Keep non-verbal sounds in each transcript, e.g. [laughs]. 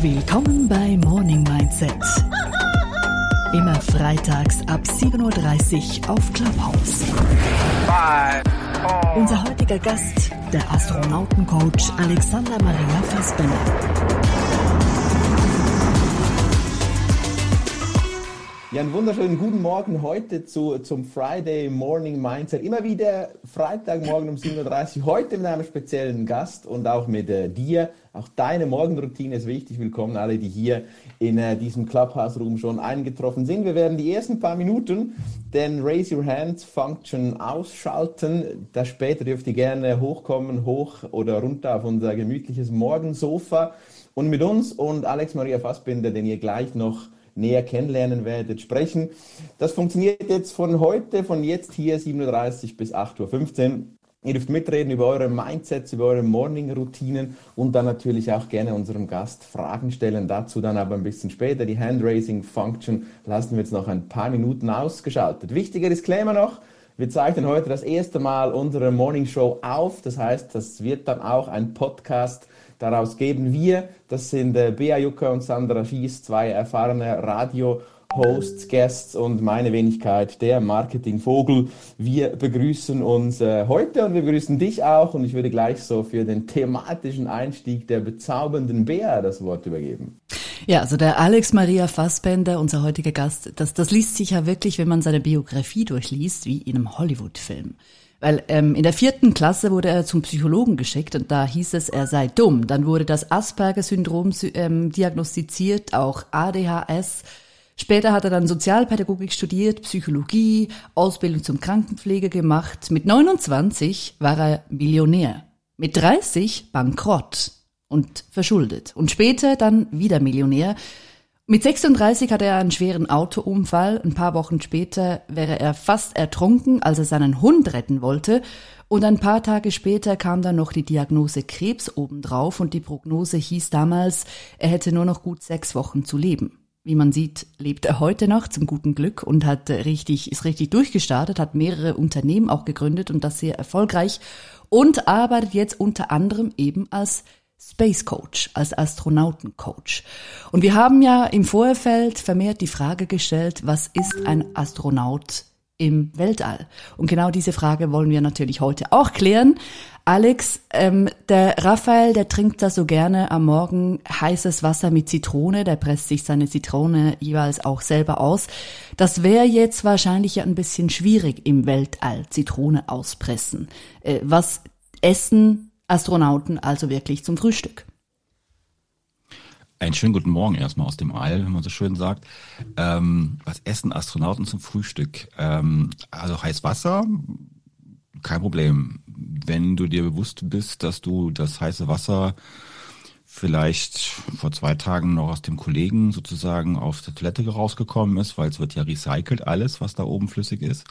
Willkommen bei Morning Mindset. Immer freitags ab 7.30 Uhr auf Clubhouse. Unser heutiger Gast, der Astronautencoach Alexander Maria Fassbender. Ja, einen wunderschönen guten Morgen heute zu, zum Friday Morning Mindset. Immer wieder Freitagmorgen um 7.30 Uhr. Heute mit einem speziellen Gast und auch mit äh, dir. Auch deine Morgenroutine ist wichtig. Willkommen alle, die hier in äh, diesem Clubhouse-Room schon eingetroffen sind. Wir werden die ersten paar Minuten den Raise Your Hands Function ausschalten. Da später dürft ihr gerne hochkommen, hoch oder runter auf unser gemütliches Morgensofa. Und mit uns und Alex Maria Fassbinder, den ihr gleich noch näher kennenlernen werdet, sprechen. Das funktioniert jetzt von heute, von jetzt hier 7.30 Uhr bis 8.15 Uhr. Ihr dürft mitreden über eure Mindsets, über eure Morning-Routinen und dann natürlich auch gerne unserem Gast Fragen stellen. Dazu dann aber ein bisschen später. Die Handraising-Function lassen wir jetzt noch ein paar Minuten ausgeschaltet. Wichtiger Disclaimer noch. Wir zeichnen heute das erste Mal unsere Morning Show auf. Das heißt, das wird dann auch ein Podcast Daraus geben wir, das sind äh, Bea Jucker und Sandra Schies, zwei erfahrene Radio- Hosts, Guests und meine Wenigkeit, der Marketingvogel. Wir begrüßen uns äh, heute und wir begrüßen dich auch und ich würde gleich so für den thematischen Einstieg der bezaubernden Bea das Wort übergeben. Ja, also der Alex Maria Fassbender, unser heutiger Gast, das, das liest sich ja wirklich, wenn man seine Biografie durchliest, wie in einem Hollywood-Film. Weil ähm, in der vierten Klasse wurde er zum Psychologen geschickt und da hieß es, er sei dumm. Dann wurde das Asperger-Syndrom ähm, diagnostiziert, auch ADHS. Später hat er dann Sozialpädagogik studiert, Psychologie, Ausbildung zum Krankenpfleger gemacht. Mit 29 war er Millionär. Mit 30 bankrott und verschuldet. Und später dann wieder Millionär. Mit 36 hatte er einen schweren Autounfall. Ein paar Wochen später wäre er fast ertrunken, als er seinen Hund retten wollte. Und ein paar Tage später kam dann noch die Diagnose Krebs obendrauf und die Prognose hieß damals, er hätte nur noch gut sechs Wochen zu leben. Wie man sieht, lebt er heute noch zum guten Glück und hat richtig, ist richtig durchgestartet, hat mehrere Unternehmen auch gegründet und das sehr erfolgreich und arbeitet jetzt unter anderem eben als Space Coach, als Astronautencoach. Und wir haben ja im Vorfeld vermehrt die Frage gestellt, was ist ein Astronaut im Weltall? Und genau diese Frage wollen wir natürlich heute auch klären. Alex, ähm, der Raphael, der trinkt da so gerne am Morgen heißes Wasser mit Zitrone, der presst sich seine Zitrone jeweils auch selber aus. Das wäre jetzt wahrscheinlich ja ein bisschen schwierig im Weltall, Zitrone auspressen. Äh, was essen Astronauten also wirklich zum Frühstück. Einen schönen guten Morgen erstmal aus dem All, wenn man so schön sagt. Ähm, was essen Astronauten zum Frühstück? Ähm, also heiß Wasser, kein Problem. Wenn du dir bewusst bist, dass du das heiße Wasser vielleicht vor zwei Tagen noch aus dem Kollegen sozusagen auf der Toilette rausgekommen ist, weil es wird ja recycelt alles, was da oben flüssig ist.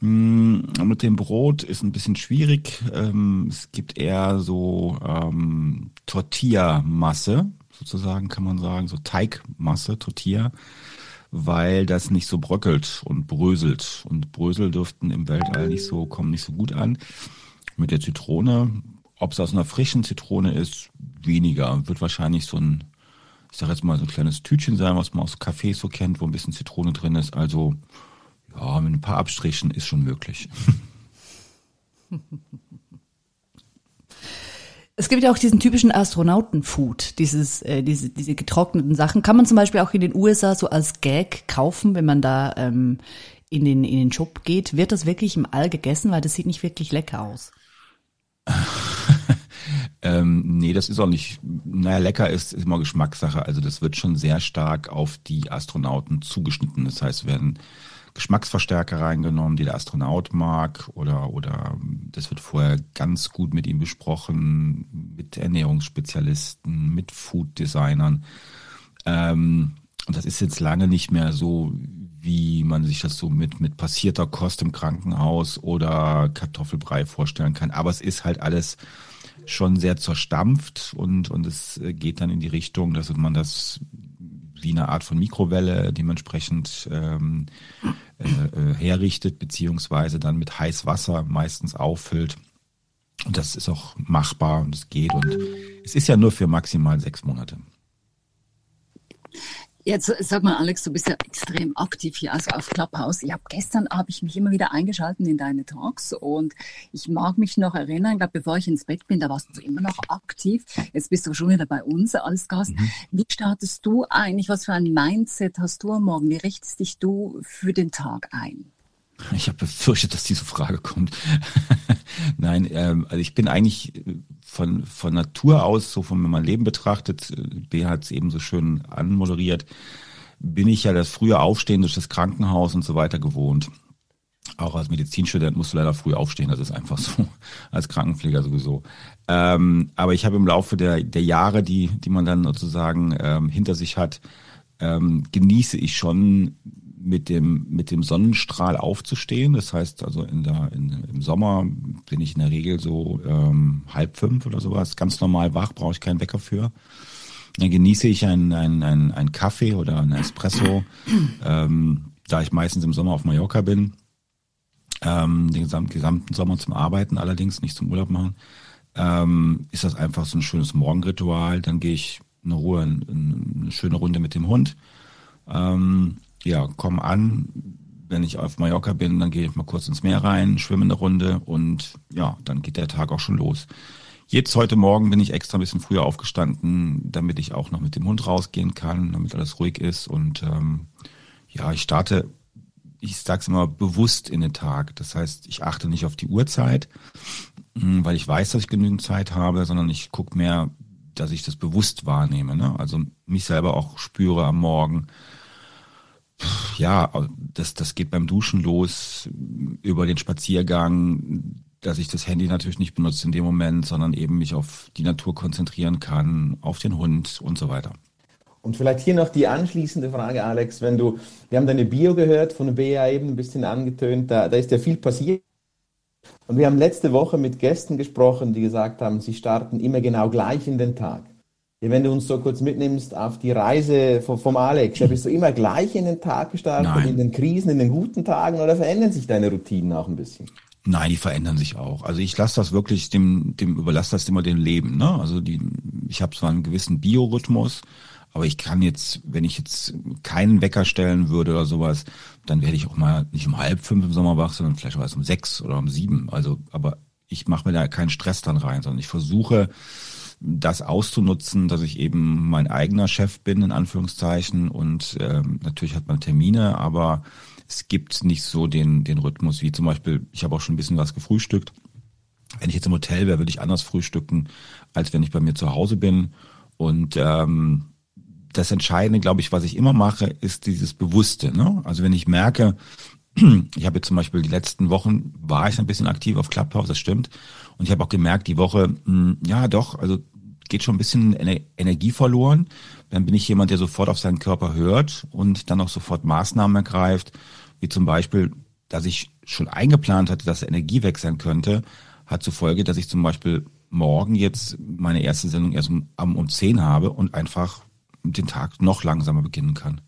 Mm, mit dem Brot ist ein bisschen schwierig. Ähm, es gibt eher so ähm, Tortilla-Masse, sozusagen kann man sagen, so Teigmasse, Tortilla, weil das nicht so bröckelt und bröselt. Und Brösel dürften im Weltall nicht so, kommen nicht so gut an. Mit der Zitrone, ob es aus einer frischen Zitrone ist, weniger. Wird wahrscheinlich so ein, ich sag jetzt mal, so ein kleines Tütchen sein, was man aus Kaffee so kennt, wo ein bisschen Zitrone drin ist. Also ja, mit ein paar Abstrichen ist schon möglich. Es gibt ja auch diesen typischen Astronautenfood, dieses, äh, diese, diese getrockneten Sachen. Kann man zum Beispiel auch in den USA so als Gag kaufen, wenn man da ähm, in, den, in den Shop geht. Wird das wirklich im All gegessen? Weil das sieht nicht wirklich lecker aus. [laughs] ähm, nee, das ist auch nicht, naja, lecker ist, ist immer Geschmackssache. Also das wird schon sehr stark auf die Astronauten zugeschnitten. Das heißt, werden Geschmacksverstärker reingenommen, die der Astronaut mag oder, oder das wird vorher ganz gut mit ihm besprochen, mit Ernährungsspezialisten, mit Food-Designern. Ähm, und das ist jetzt lange nicht mehr so, wie man sich das so mit, mit passierter Kost im Krankenhaus oder Kartoffelbrei vorstellen kann. Aber es ist halt alles schon sehr zerstampft und, und es geht dann in die Richtung, dass man das wie eine Art von Mikrowelle dementsprechend ähm, äh, äh herrichtet, beziehungsweise dann mit heißem Wasser meistens auffüllt. Und das ist auch machbar und es geht. Und es ist ja nur für maximal sechs Monate. Jetzt sag mal, Alex, du bist ja extrem aktiv hier also auf Clubhouse. Ich habe gestern habe ich mich immer wieder eingeschaltet in deine Talks und ich mag mich noch erinnern, glaube bevor ich ins Bett bin, da warst du immer noch aktiv. Jetzt bist du schon wieder bei uns als Gast. Mhm. Wie startest du eigentlich? Was für ein Mindset hast du am Morgen? Wie richtest dich du für den Tag ein? Ich habe befürchtet, dass diese Frage kommt. [laughs] Nein, ähm, also ich bin eigentlich von, von Natur aus, so von wenn Leben betrachtet, äh, B hat es eben so schön anmoderiert, bin ich ja das frühe Aufstehen durch das Krankenhaus und so weiter gewohnt. Auch als Medizinstudent musst du leider früh aufstehen, das ist einfach [laughs] so, als Krankenpfleger sowieso. Ähm, aber ich habe im Laufe der, der Jahre, die, die man dann sozusagen ähm, hinter sich hat, ähm, genieße ich schon mit dem, mit dem Sonnenstrahl aufzustehen. Das heißt also in der, in, im Sommer bin ich in der Regel so ähm, halb fünf oder sowas, ganz normal wach, brauche ich keinen Wecker für. Dann genieße ich einen, einen, einen, einen Kaffee oder einen Espresso, ähm, da ich meistens im Sommer auf Mallorca bin. Ähm, den gesamten, gesamten Sommer zum Arbeiten allerdings, nicht zum Urlaub machen. Ähm, ist das einfach so ein schönes Morgenritual. Dann gehe ich eine Ruhe, eine schöne Runde mit dem Hund. Ähm, ja, komme an. Wenn ich auf Mallorca bin, dann gehe ich mal kurz ins Meer rein, schwimme eine Runde und ja, dann geht der Tag auch schon los. Jetzt heute Morgen bin ich extra ein bisschen früher aufgestanden, damit ich auch noch mit dem Hund rausgehen kann, damit alles ruhig ist. Und ähm, ja, ich starte, ich sag's immer, bewusst in den Tag. Das heißt, ich achte nicht auf die Uhrzeit, hm, weil ich weiß, dass ich genügend Zeit habe, sondern ich gucke mehr, dass ich das bewusst wahrnehme. Ne? Also mich selber auch spüre am Morgen ja, das, das geht beim Duschen los, über den Spaziergang, dass ich das Handy natürlich nicht benutze in dem Moment, sondern eben mich auf die Natur konzentrieren kann, auf den Hund und so weiter. Und vielleicht hier noch die anschließende Frage, Alex, wenn du, wir haben deine Bio gehört, von BA eben ein bisschen angetönt, da, da ist ja viel passiert. Und wir haben letzte Woche mit Gästen gesprochen, die gesagt haben, sie starten immer genau gleich in den Tag. Wenn du uns so kurz mitnimmst auf die Reise vom, vom Alex, da bist du immer gleich in den Tag gestartet, in den Krisen, in den guten Tagen oder verändern sich deine Routinen auch ein bisschen? Nein, die verändern sich auch. Also ich lasse das wirklich dem, dem überlasse das immer dem Leben. Ne? Also die, ich habe zwar einen gewissen Biorhythmus, aber ich kann jetzt, wenn ich jetzt keinen Wecker stellen würde oder sowas, dann werde ich auch mal nicht um halb fünf im Sommer wach, sondern vielleicht auch erst um sechs oder um sieben. Also, aber ich mache mir da keinen Stress dann rein, sondern ich versuche das auszunutzen, dass ich eben mein eigener Chef bin, in Anführungszeichen. Und ähm, natürlich hat man Termine, aber es gibt nicht so den, den Rhythmus, wie zum Beispiel, ich habe auch schon ein bisschen was gefrühstückt. Wenn ich jetzt im Hotel wäre, würde ich anders frühstücken, als wenn ich bei mir zu Hause bin. Und ähm, das Entscheidende, glaube ich, was ich immer mache, ist dieses Bewusste. Ne? Also wenn ich merke, [clears throat] ich habe jetzt zum Beispiel die letzten Wochen war ich ein bisschen aktiv auf Clubhouse, das stimmt. Und ich habe auch gemerkt, die Woche, mh, hm, ja doch, also geht schon ein bisschen Energie verloren. Dann bin ich jemand, der sofort auf seinen Körper hört und dann auch sofort Maßnahmen ergreift, wie zum Beispiel, dass ich schon eingeplant hatte, dass Energie weg sein könnte, hat zur Folge, dass ich zum Beispiel morgen jetzt meine erste Sendung erst um, um 10 habe und einfach den Tag noch langsamer beginnen kann.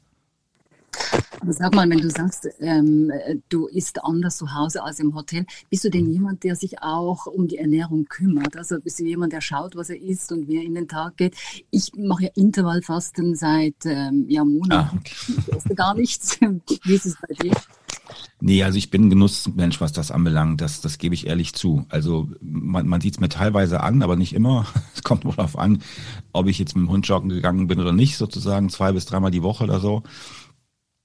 Aber sag mal, wenn du sagst, ähm, du isst anders zu Hause als im Hotel, bist du denn jemand, der sich auch um die Ernährung kümmert? Also bist du jemand, der schaut, was er isst und wie er in den Tag geht? Ich mache ja Intervallfasten seit ähm, ja, Monaten. Ah. Ich esse gar nichts. [laughs] wie ist es bei dir? Nee, also ich bin ein Genussmensch, was das anbelangt. Das, das gebe ich ehrlich zu. Also man, man sieht es mir teilweise an, aber nicht immer. [laughs] Es kommt wohl darauf an, ob ich jetzt mit dem Hund joggen gegangen bin oder nicht, sozusagen zwei bis dreimal die Woche oder so.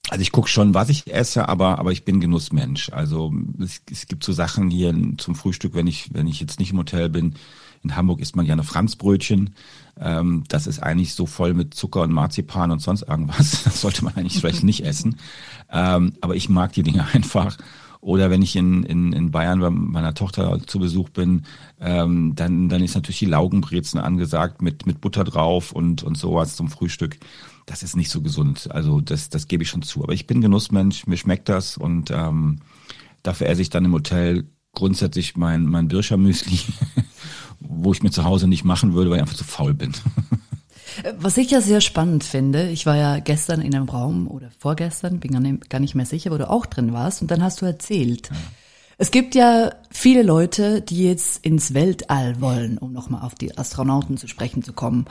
Also ich gucke schon, was ich esse, aber aber ich bin Genussmensch. Also es, es gibt so Sachen hier zum Frühstück, wenn ich wenn ich jetzt nicht im Hotel bin. In Hamburg isst man gerne Franzbrötchen. Ähm, das ist eigentlich so voll mit Zucker und Marzipan und sonst irgendwas. [laughs] Das sollte man eigentlich vielleicht nicht essen. Ähm, aber ich mag die Dinge [laughs] einfach. Oder wenn ich in, in, in Bayern bei meiner Tochter zu Besuch bin, ähm, dann, dann ist natürlich die Laugenbrezen angesagt mit, mit Butter drauf und, und sowas zum Frühstück das ist nicht so gesund. Also das, das gebe ich schon zu. Aber ich bin Genussmensch, mir schmeckt das und ähm, dafür esse ich dann im Hotel grundsätzlich mein, mein Birscher-Müsli, [laughs] wo ich mir zu Hause nicht machen würde, weil ich einfach zu faul bin. [laughs] Was ich ja sehr spannend finde, ich war ja gestern in einem Raum oder vorgestern, bin gar nicht mehr sicher, wo du auch drin warst, und dann hast du erzählt, ja. es gibt ja viele Leute, die jetzt ins Weltall wollen, um nochmal auf die Astronauten zu sprechen zu kommen.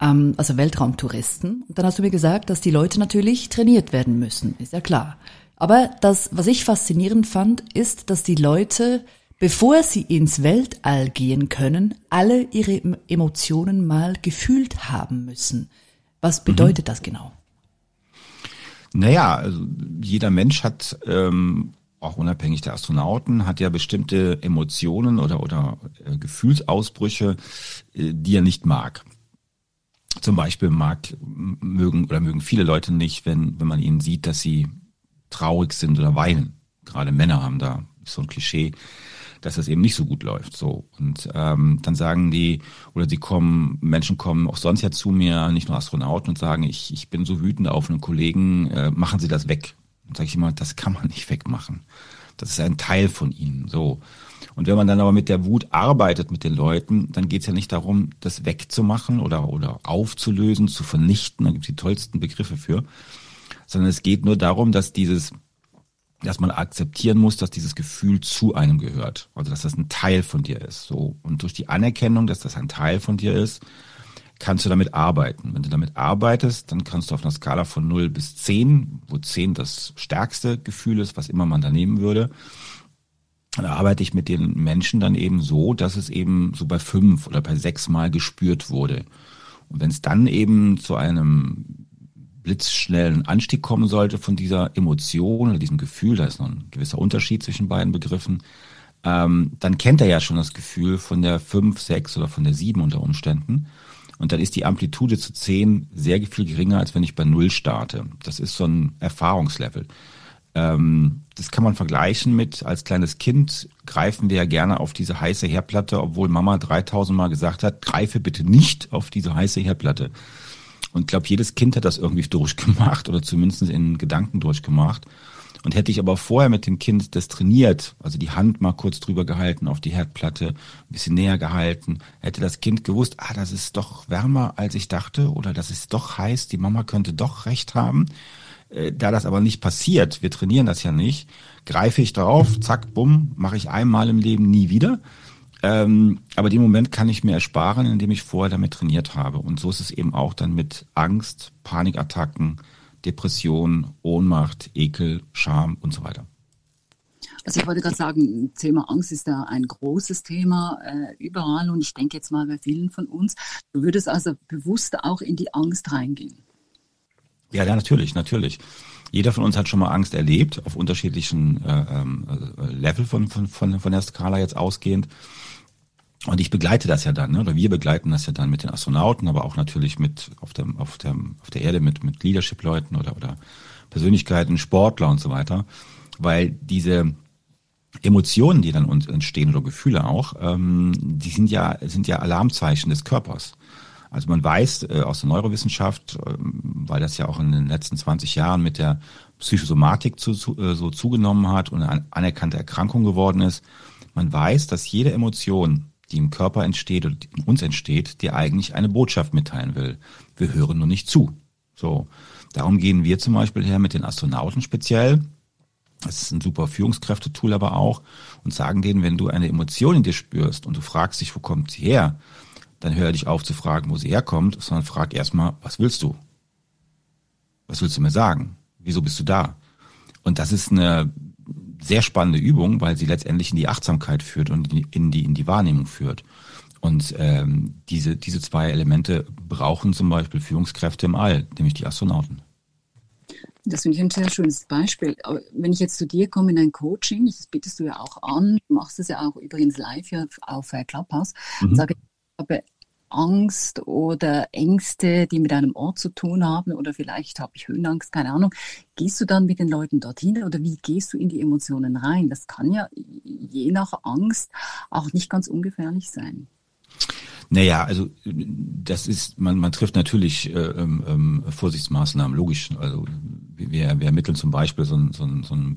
ähm, also Weltraumtouristen. Und dann hast du mir gesagt, dass die Leute natürlich trainiert werden müssen, ist ja klar. Aber das, was ich faszinierend fand, ist, dass die Leute, bevor sie ins Weltall gehen können, alle ihre Emotionen mal gefühlt haben müssen. Was bedeutet mhm. das genau? Naja, also jeder Mensch hat ähm, auch unabhängig der Astronauten, hat ja bestimmte Emotionen oder, oder äh, Gefühlsausbrüche, äh, die er nicht mag. Zum Beispiel mag, mögen oder mögen viele Leute nicht, wenn, wenn man ihnen sieht, dass sie traurig sind oder weinen. Gerade Männer haben da so ein Klischee, dass das eben nicht so gut läuft. So und ähm, dann sagen die oder sie kommen, Menschen kommen auch sonst ja zu mir, nicht nur Astronauten und sagen, ich ich bin so wütend auf einen Kollegen, äh, machen Sie das weg. Und sage ich immer, das kann man nicht wegmachen. Das ist ein Teil von ihnen. So. Und wenn man dann aber mit der Wut arbeitet mit den Leuten, dann geht es ja nicht darum, das wegzumachen oder, oder aufzulösen, zu vernichten. Da gibt es die tollsten Begriffe für. Sondern es geht nur darum, dass dieses, dass man akzeptieren muss, dass dieses Gefühl zu einem gehört. Also dass das ein Teil von dir ist. So. Und durch die Anerkennung, dass das ein Teil von dir ist, kannst du damit arbeiten. Wenn du damit arbeitest, dann kannst du auf einer Skala von 0 bis 10, wo 10 das stärkste Gefühl ist, was immer man da nehmen würde, da arbeite ich mit den Menschen dann eben so, dass es eben so bei fünf oder bei sechs Mal gespürt wurde. Und wenn es dann eben zu einem blitzschnellen Anstieg kommen sollte von dieser Emotion oder diesem Gefühl, da ist noch ein gewisser Unterschied zwischen beiden Begriffen, ähm, dann kennt er ja schon das Gefühl von der fünf, sechs oder von der sieben unter Umständen. Und dann ist die Amplitude zu 10 sehr viel geringer, als wenn ich bei Null starte. Das ist so ein Erfahrungslevel. Ähm, das kann man vergleichen mit, als kleines Kind greifen wir ja gerne auf diese heiße Herdplatte, obwohl Mama 3000 Mal gesagt hat, greife bitte nicht auf diese heiße Herdplatte. Und ich glaube, jedes Kind hat das irgendwie [laughs] durchgemacht oder zumindest in Gedanken durchgemacht. Und hätte ich aber vorher mit dem Kind das trainiert, also die Hand mal kurz drüber gehalten auf die Herdplatte, ein bisschen näher gehalten, hätte das Kind gewusst, ah, das ist doch wärmer, als ich dachte, oder das ist doch heiß, die Mama könnte doch recht haben. Äh, da das aber nicht passiert, wir trainieren das ja nicht, greife ich darauf, zack, bumm, mache ich einmal im Leben nie wieder. Ähm, aber den Moment kann ich mir ersparen, indem ich vorher damit trainiert habe. Und so ist es eben auch dann mit Angst, Panikattacken, Depression, Ohnmacht, Ekel, Scham und so weiter. Also ich wollte gerade sagen, Thema Angst ist da ein großes Thema äh, überall und ich denke jetzt mal bei vielen von uns. Du würdest also bewusst auch in die Angst reingehen. Ja, ja, natürlich, natürlich. Jeder von uns hat schon mal Angst erlebt, auf unterschiedlichen äh, ähm, äh, Level von, von, von, von der Skala jetzt ausgehend. Und ich begleite das ja dann, ne? oder wir begleiten das ja dann mit den Astronauten, aber auch natürlich mit auf der, auf der, auf der Erde mit, mit Leadership-Leuten oder, oder Persönlichkeiten, Sportler und so weiter. Weil diese Emotionen, die dann entstehen oder Gefühle auch, ähm, die sind ja, sind ja Alarmzeichen des Körpers. Also man weiß äh, aus der Neurowissenschaft, äh, weil das ja auch in den letzten 20 Jahren mit der Psychosomatik zu, zu, äh, so zugenommen hat und eine anerkannte Erkrankung geworden ist, man weiß, dass jede Emotion, die im Körper entsteht oder in uns entsteht, dir eigentlich eine Botschaft mitteilen will. Wir hören nur nicht zu. So. Darum gehen wir zum Beispiel her mit den Astronauten speziell. Das ist ein super Führungskräftetool aber auch und sagen denen, wenn du eine Emotion in dir spürst und du fragst dich, wo kommt sie her, dann hör dich auf zu fragen, wo sie herkommt, sondern frag erstmal, was willst du? Was willst du mir sagen? Wieso bist du da? Und das ist eine sehr spannende Übung, weil sie letztendlich in die Achtsamkeit führt und in die, in die Wahrnehmung führt. Und ähm, diese, diese zwei Elemente brauchen zum Beispiel Führungskräfte im All, nämlich die Astronauten. Das finde ich ein sehr schönes Beispiel. wenn ich jetzt zu dir komme in ein Coaching, das bietest du ja auch an, du machst es ja auch übrigens live hier auf äh, Clubhouse, mhm. sage ich, habe Angst oder Ängste, die mit einem Ort zu tun haben oder vielleicht habe ich Höhenangst, keine Ahnung. Gehst du dann mit den Leuten dorthin oder wie gehst du in die Emotionen rein? Das kann ja je nach Angst auch nicht ganz ungefährlich sein. Naja, also das ist, man, man trifft natürlich äh, ähm, ähm Vorsichtsmaßnahmen, logisch. Also wir, wir ermitteln zum Beispiel so ein, so, ein, so ein,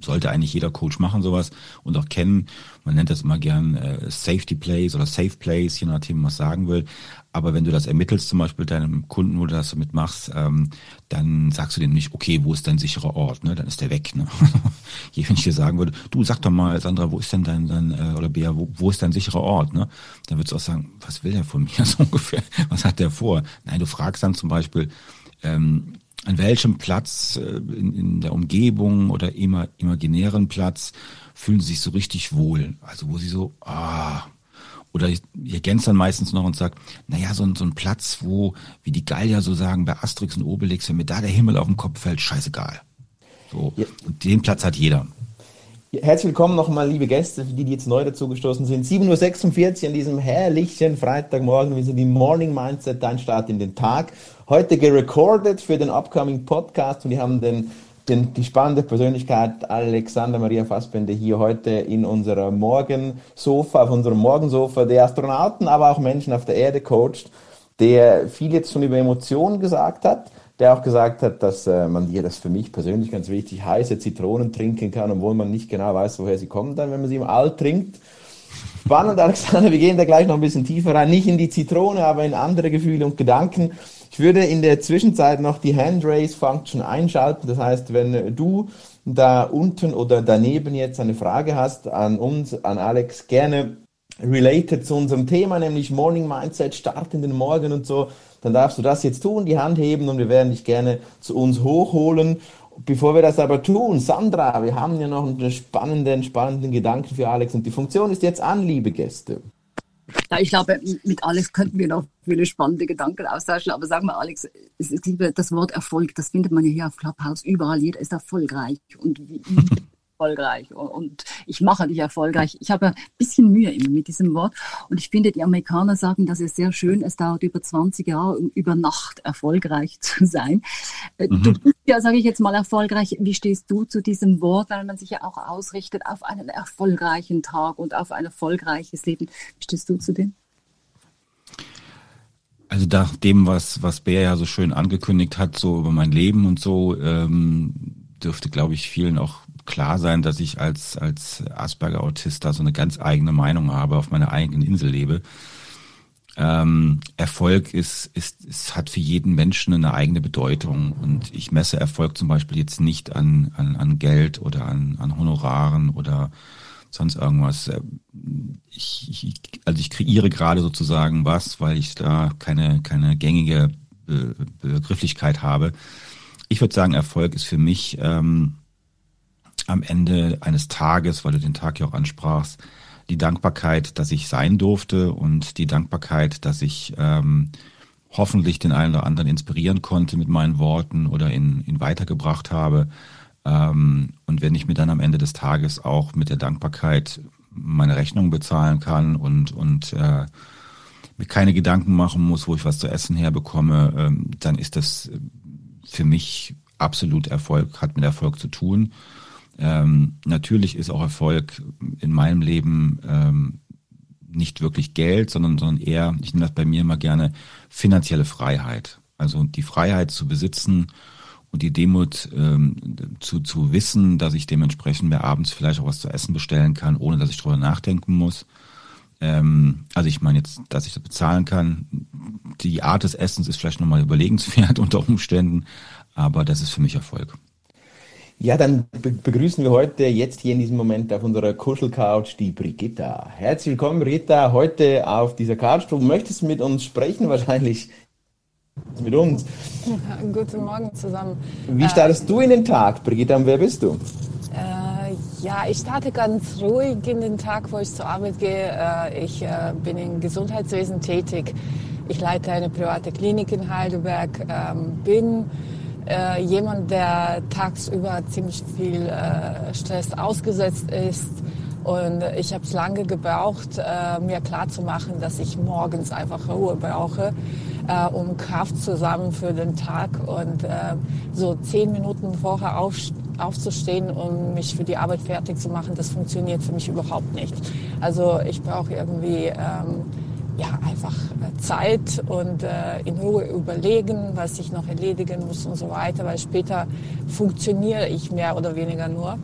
sollte eigentlich jeder Coach machen sowas und auch kennen. Man nennt das immer gern äh, Safety Plays oder Safe Plays, je nachdem, was sagen will. Aber wenn du das ermittelst, zum Beispiel deinem Kunden, wo du das damit machst, ähm, dann sagst du dem nicht, okay, wo ist dein sicherer Ort? Ne? Dann ist der weg. Ne? [laughs] Je, wenn ich dir sagen würde, du sag doch mal, Sandra, wo ist denn dein, dein äh, oder Bea, wo, wo ist dein sicherer Ort? Ne? Dann würdest du auch sagen, was will der von mir [laughs] so ungefähr? Was hat der vor? Nein, du fragst dann zum Beispiel, ähm, an welchem Platz äh, in, in der Umgebung oder immer imaginären Platz fühlen sie sich so richtig wohl. Also wo sie so, ah, oder ihr ergänzt dann meistens noch und sagt, naja, so, ein so ein Platz, wo, wie die Gallier so sagen, bei Asterix und Obelix, wenn mir da der Himmel auf den Kopf fällt, scheißegal. So. Ja. Und den Platz hat jeder. Herzlich willkommen nochmal, liebe Gäste, für die, die jetzt neu dazugestoßen sind. 7.46 Uhr an diesem herrlichen Freitagmorgen. Wir sind im Morning Mindset, dein Start in den Tag. Heute gerecorded für den upcoming Podcast und wir haben den, den, die spannende Persönlichkeit Alexander Maria Fassbender hier heute in unserer Morgensofa, auf unserem Morgensofa, der Astronauten, aber auch Menschen auf der Erde coacht, der viel jetzt schon über Emotionen gesagt hat der auch gesagt hat, dass äh, man hier, das für mich persönlich ganz wichtig, heiße Zitronen trinken kann, obwohl man nicht genau weiß, woher sie kommen, dann, wenn man sie im All trinkt. Spannend, Alexander, wir gehen da gleich noch ein bisschen tiefer rein, nicht in die Zitrone, aber in andere Gefühle und Gedanken. Ich würde in der Zwischenzeit noch die Handraise-Function einschalten. Das heißt, wenn du da unten oder daneben jetzt eine Frage hast an uns, an Alex, gerne related zu unserem Thema, nämlich Morning Mindset, Start in den Morgen und so, dann darfst du das jetzt tun, die Hand heben und wir werden dich gerne zu uns hochholen. Bevor wir das aber tun, Sandra, wir haben ja noch einen spannenden, spannenden Gedanken für Alex und die Funktion ist jetzt an, liebe Gäste. Ja, ich glaube, mit Alex könnten wir noch viele spannende Gedanken austauschen. Aber sag mal, Alex, das Wort Erfolg, das findet man ja hier auf Clubhouse überall. Jeder ist erfolgreich. Und wie, erfolgreich und ich mache dich erfolgreich. Ich habe ein bisschen Mühe mit diesem Wort und ich finde, die Amerikaner sagen, dass es sehr schön, es dauert über 20 Jahre, um über Nacht erfolgreich [laughs] zu sein. Äh, mhm. Du bist ja, sage ich jetzt mal, erfolgreich. Wie stehst du zu diesem Wort, weil man sich ja auch ausrichtet auf einen erfolgreichen Tag und auf ein erfolgreiches Leben? Wie stehst du zu dem? Also nach dem, was, was Bär ja so schön angekündigt hat, so über mein Leben und so, ähm, dürfte, glaube ich, vielen auch klar sein, dass ich als, als Asperger-Autist da so eine ganz eigene Meinung habe, auf meiner eigenen Insel lebe. Ähm, Erfolg ist, ist, ist, hat für jeden Menschen eine eigene Bedeutung. Und ich messe Erfolg zum Beispiel jetzt nicht an, an, an Geld oder an, an Honoraren oder sonst irgendwas. Ich, ich, also ich kreiere gerade sozusagen was, weil ich da keine, keine gängige Begrifflichkeit habe. Ich würde sagen, Erfolg ist für mich ähm, am Ende eines Tages, weil du den Tag ja auch ansprachst, die Dankbarkeit, dass ich sein durfte und die Dankbarkeit, dass ich ähm, hoffentlich den einen oder anderen inspirieren konnte mit meinen Worten oder ihn, ihn weitergebracht habe. Ähm, und wenn ich mir dann am Ende des Tages auch mit der Dankbarkeit meine Rechnung bezahlen kann und, und äh, mir keine Gedanken machen muss, wo ich was zu essen herbekomme, ähm, dann ist das für mich absolut Erfolg, hat mit Erfolg zu tun. Ähm, natürlich ist auch Erfolg in meinem Leben ähm, nicht wirklich Geld, sondern, sondern eher, ich nenne das bei mir immer gerne, finanzielle Freiheit. Also die Freiheit zu besitzen und die Demut ähm, zu, zu wissen, dass ich dementsprechend mir abends vielleicht auch was zu essen bestellen kann, ohne dass ich darüber nachdenken muss. Ähm, also ich meine jetzt, dass ich das bezahlen kann. Die Art des Essens ist vielleicht nochmal überlegenswert [laughs] unter Umständen, aber das ist für mich Erfolg. Ja, dann begrüßen wir heute jetzt hier in diesem Moment auf unserer Kuschelcouch die Brigitta. Herzlich willkommen, Brigitta, heute auf dieser Couch. Du möchtest mit uns sprechen, wahrscheinlich mit uns. [laughs] Guten Morgen zusammen. Wie startest äh, du in den Tag, Brigitta, und wer bist du? Äh, ja, ich starte ganz ruhig in den Tag, wo ich zur Arbeit gehe. Äh, ich äh, bin im Gesundheitswesen tätig. Ich leite eine private Klinik in Heidelberg, ähm, bin äh, jemand, der tagsüber ziemlich viel äh, Stress ausgesetzt ist. Und ich habe es lange gebraucht, äh, mir klarzumachen, dass ich morgens einfach Ruhe brauche, äh, um Kraft zu sammeln für den Tag. Und äh, so zehn Minuten vorher auf, aufzustehen, um mich für die Arbeit fertig zu machen, das funktioniert für mich überhaupt nicht. Also ich brauche irgendwie ähm, ja, einfach äh, Zeit und äh, in Ruhe überlegen, was ich noch erledigen muss und so weiter, weil später funktioniere ich mehr oder weniger nur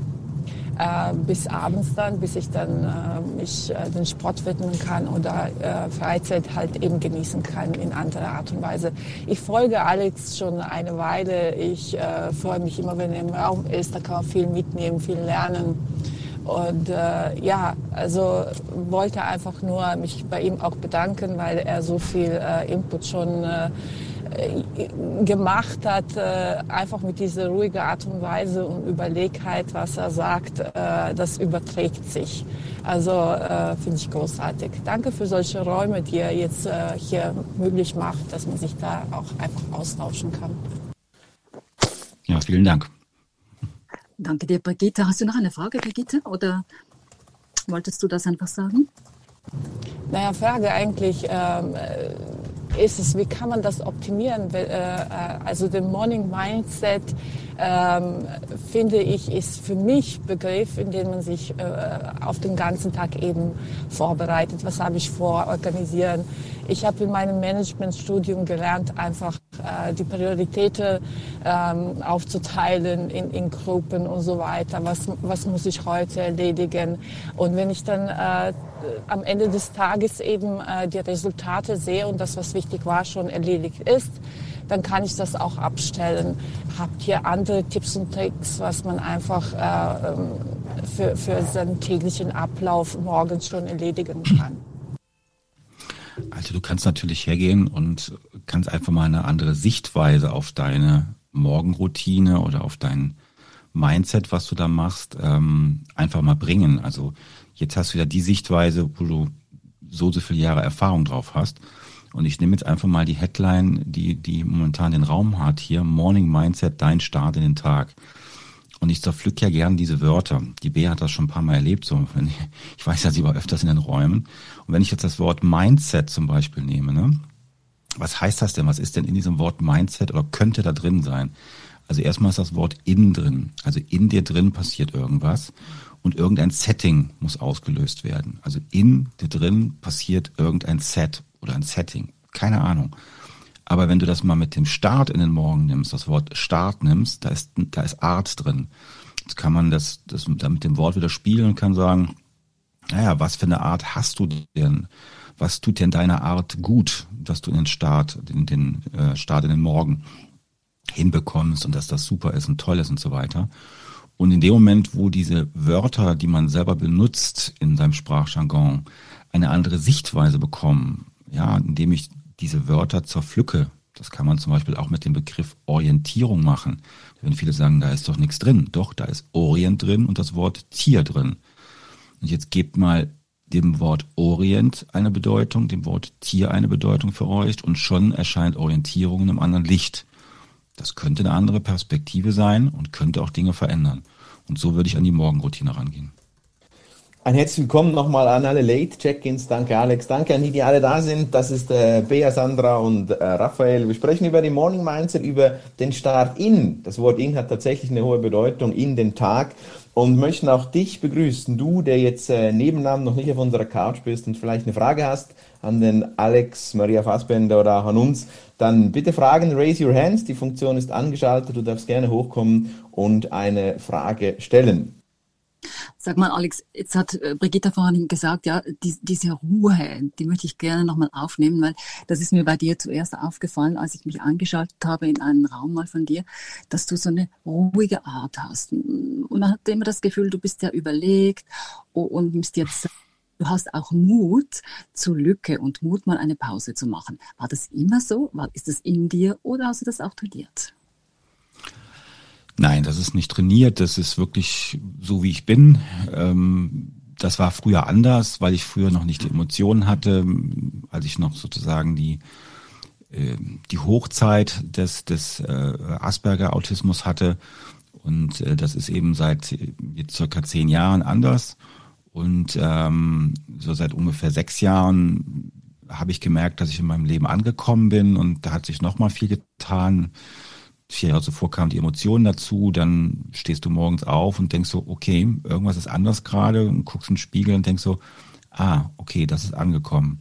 äh, bis abends dann, bis ich dann äh, mich äh, den Sport widmen kann oder äh, Freizeit halt eben genießen kann in anderer Art und Weise. Ich folge Alex schon eine Weile. Ich äh, freue mich immer, wenn er im Raum ist. Da kann man viel mitnehmen, viel lernen. Und äh, ja, also wollte einfach nur mich bei ihm auch bedanken, weil er so viel äh, Input schon äh, gemacht hat, äh, einfach mit dieser ruhigen Art und Weise und Überlegtheit, was er sagt, äh, das überträgt sich. Also äh, finde ich großartig. Danke für solche Räume, die er jetzt hier möglich macht, dass man sich da auch einfach austauschen kann. Ja, vielen Dank. Danke dir, Brigitte. Hast du noch eine Frage, Brigitte? Oder wolltest du das einfach sagen? Naja, Frage eigentlich. Ähm, ist es, wie kann man das optimieren? Äh, also den Morning Mindset ähm, finde ich, ist für mich Begriff, in dem man sich äh, auf den ganzen Tag eben vorbereitet. Was habe ich vor, organisieren? Ich habe in meinem Managementstudium gelernt, einfach äh, die Prioritäten ähm, aufzuteilen in, in Gruppen und so weiter. Was, was muss ich heute erledigen? Und wenn ich dann äh, am Ende des Tages eben äh, die Resultate sehe und das, was wichtig war, schon erledigt ist, dann kann ich das auch abstellen. Habt ihr andere Tipps und Tricks, was man einfach äh, ähm, für, für seinen täglichen Ablauf morgens schon erledigen kann? Also du kannst natürlich hergehen und kannst einfach mal eine andere Sichtweise auf deine Morgenroutine oder auf dein Mindset, was du da machst, ähm, einfach mal bringen. Also jetzt hast du ja die Sichtweise, wo du so so viele Jahre Erfahrung drauf hast. Und ich nehme jetzt einfach mal die Headline, die, die momentan den Raum hat hier, Morning Mindset, dein Start in den Tag. Und ich zerpflück ja gern diese Wörter. Die B hat das schon ein paar Mal erlebt. So, ich weiß ja, sie war öfters in den Räumen. Und wenn ich jetzt das Wort Mindset zum Beispiel nehme, ne, was heißt das denn? Was ist denn in diesem Wort Mindset oder könnte da drin sein? Also erstmal ist das Wort in drin. Also in dir drin passiert irgendwas und irgendein Setting muss ausgelöst werden. Also in dir drin passiert irgendein Set oder ein Setting. Keine Ahnung. Aber wenn du das mal mit dem Start in den Morgen nimmst, das Wort Start nimmst, da ist, da ist Art drin. Jetzt kann man das, das mit dem Wort wieder spielen und kann sagen, naja, was für eine Art hast du denn? Was tut denn deiner Art gut, dass du den Start, den, den äh, Start in den Morgen hinbekommst und dass das super ist und toll ist und so weiter. Und in dem Moment, wo diese Wörter, die man selber benutzt in seinem Sprachjargon, eine andere Sichtweise bekommen, ja, indem ich diese Wörter zerpflücke. Das kann man zum Beispiel auch mit dem Begriff Orientierung machen. Wenn viele sagen, da ist doch nichts drin. Doch, da ist Orient drin und das Wort Tier drin. Und jetzt gebt mal dem Wort Orient eine Bedeutung, dem Wort Tier eine Bedeutung für euch und schon erscheint Orientierung in einem anderen Licht. Das könnte eine andere Perspektive sein und könnte auch Dinge verändern. Und so würde ich an die Morgenroutine rangehen. Ein herzlich willkommen nochmal an alle Late-Check-ins. Danke Alex, danke an die, die alle da sind. Das ist äh, Bea, Sandra und äh, Raphael. Wir sprechen über den Morning Mindset, über den Start in. Das Wort in hat tatsächlich eine hohe Bedeutung in den Tag und möchten auch dich begrüßen. Du, der jetzt äh, nebenan noch nicht auf unserer Couch bist und vielleicht eine Frage hast an den Alex, Maria Fassbender oder auch an uns, dann bitte Fragen, raise your hands. Die Funktion ist angeschaltet. Du darfst gerne hochkommen und eine Frage stellen. Sag mal, Alex, jetzt hat äh, Brigitte vorhin gesagt, ja, die, diese Ruhe, die möchte ich gerne nochmal aufnehmen, weil das ist mir bei dir zuerst aufgefallen, als ich mich eingeschaltet habe in einen Raum mal von dir, dass du so eine ruhige Art hast. Und man hat immer das Gefühl, du bist ja überlegt und bist jetzt Du hast auch Mut zur Lücke und Mut, mal eine Pause zu machen. War das immer so? War, ist das in dir oder hast du das auch trainiert? Nein, das ist nicht trainiert, das ist wirklich so, wie ich bin. Ähm, das war früher anders, weil ich früher noch nicht die Emotionen hatte, als ich noch sozusagen die, äh, die Hochzeit des, des äh, Asperger-Autismus hatte. Und äh, das ist eben seit jetzt circa zehn Jahren anders. Und ähm, so seit ungefähr sechs Jahren habe ich gemerkt, dass ich in meinem Leben angekommen bin und da hat sich nochmal viel getan vier Jahre zuvor kamen die Emotionen dazu, dann stehst du morgens auf und denkst so, okay, irgendwas ist anders gerade und guckst in den Spiegel und denkst so, ah, okay, das ist angekommen.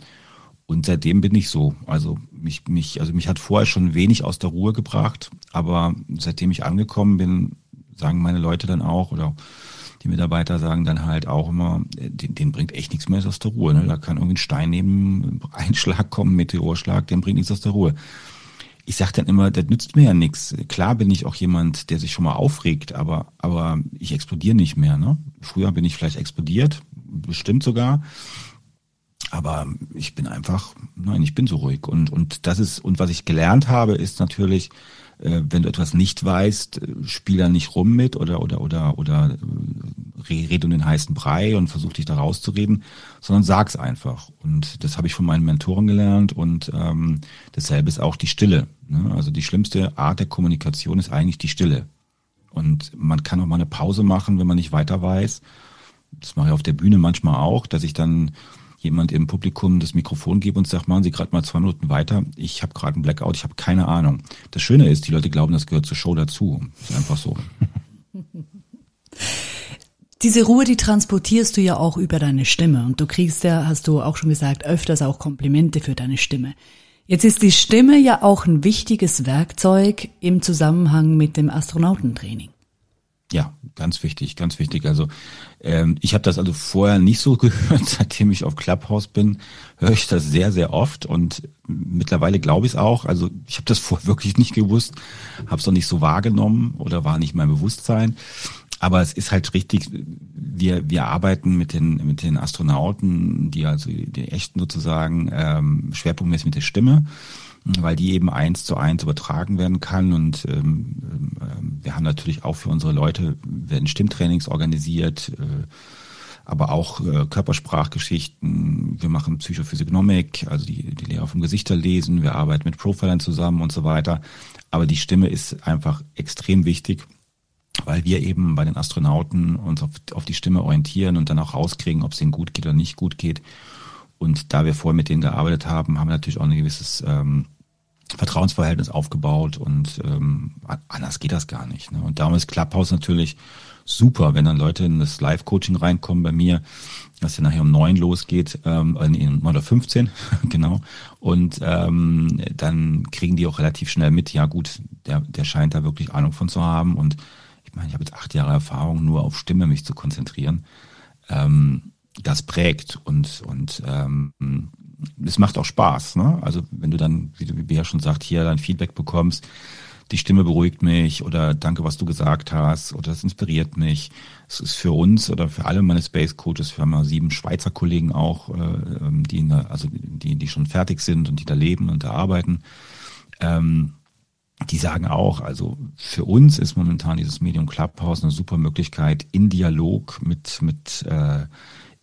Und seitdem bin ich so. Also mich, mich, also mich hat vorher schon wenig aus der Ruhe gebracht, aber seitdem ich angekommen bin, sagen meine Leute dann auch oder die Mitarbeiter sagen dann halt auch immer, den, den bringt echt nichts mehr aus der Ruhe. Ne? Da kann irgendwie ein Stein neben Einschlag kommen, Meteorschlag, den bringt nichts aus der Ruhe. Ich sage dann immer, das nützt mir ja nichts. Klar bin ich auch jemand, der sich schon mal aufregt, aber, aber ich explodiere nicht mehr. Ne? Früher bin ich vielleicht explodiert, bestimmt sogar. Aber ich bin einfach, nein, ich bin so ruhig. Und, und das ist, und was ich gelernt habe, ist natürlich, wenn du etwas nicht weißt, äh, spiel da nicht rum mit oder oder oder oder äh, red um den heißen Brei und versuch dich da rauszureden, sondern sag's einfach. Und das habe ich von meinen Mentoren gelernt und ähm, dasselbe ist auch die Stille. Ne? Also die schlimmste Art der Kommunikation ist eigentlich die Stille. Und man kann auch mal eine Pause machen, wenn man nicht weiter weiß. Das mache ich auf der Bühne manchmal auch, dass ich dann jemand im Publikum das Mikrofon gebe und sagt, machen Sie gerade mal zwei Minuten weiter. Ich habe gerade einen Blackout, ich habe keine Ahnung. Das Schöne ist, die Leute glauben, das gehört zur Show dazu. Ist einfach so. [laughs] Diese Ruhe, die transportierst du ja auch über deine Stimme und du kriegst ja, hast du auch schon gesagt, öfters auch Komplimente für deine Stimme. Jetzt ist die Stimme ja auch ein wichtiges Werkzeug im Zusammenhang mit dem Astronautentraining. Ja, ganz wichtig, ganz wichtig. Also ähm, ich habe das also vorher nicht so [laughs] gehört, seitdem ich auf Clubhouse bin, höre ich das sehr, sehr oft und mittlerweile glaube ich es auch. Also ich habe das [laughs] vorher wirklich nicht gewusst, habe es auch nicht so wahrgenommen oder war nicht mein Bewusstsein. Aber es ist halt richtig, wir, wir arbeiten mit den, mit den Astronauten, die also die echten sozusagen ähm, schwerpunktmäßig mit der Stimme weil die eben eins zu eins übertragen werden kann. Und ähm, ähm, wir haben natürlich auch für unsere Leute, werden Stimmtrainings organisiert, äh, aber auch äh, Körpersprachgeschichten. Wir machen Psychophysiognomik, also die, die Lehrer vom Gesichterlesen. Wir arbeiten mit Profilern zusammen und so weiter. Aber die Stimme ist einfach extrem wichtig weil wir eben bei den Astronauten uns auf, auf die Stimme orientieren und dann auch rauskriegen, ob es ihnen gut geht oder nicht gut geht. Und da wir vorher mit denen gearbeitet haben, haben wir natürlich auch ein gewisses ähm, Vertrauensverhältnis aufgebaut und ähm, anders geht das gar nicht. Ne? Und darum ist Clubhouse natürlich super, wenn dann Leute in das Live-Coaching reinkommen bei mir, das ja nachher um neun losgeht, ähm, äh, nee, oder 15, [laughs] genau. Und ähm, dann kriegen die auch relativ schnell mit, ja gut, der, der scheint da wirklich Ahnung von zu haben. Und ich meine, ich habe jetzt acht Jahre Erfahrung, nur auf Stimme mich zu konzentrieren. Ähm, das prägt und, und ähm, es macht auch Spaß. Ne? Also wenn du dann, wie du wie Bea schon sagt, hier dein Feedback bekommst, die Stimme beruhigt mich oder danke, was du gesagt hast oder das inspiriert mich. Es ist für uns oder für alle meine Space Coaches, wir haben ja sieben Schweizer Kollegen auch, äh, ähm, die in der, also die, die schon fertig sind und die da leben und da arbeiten. Ähm, die sagen auch, also für uns ist momentan dieses Medium Clubhouse eine super Möglichkeit, in Dialog mit, mit äh,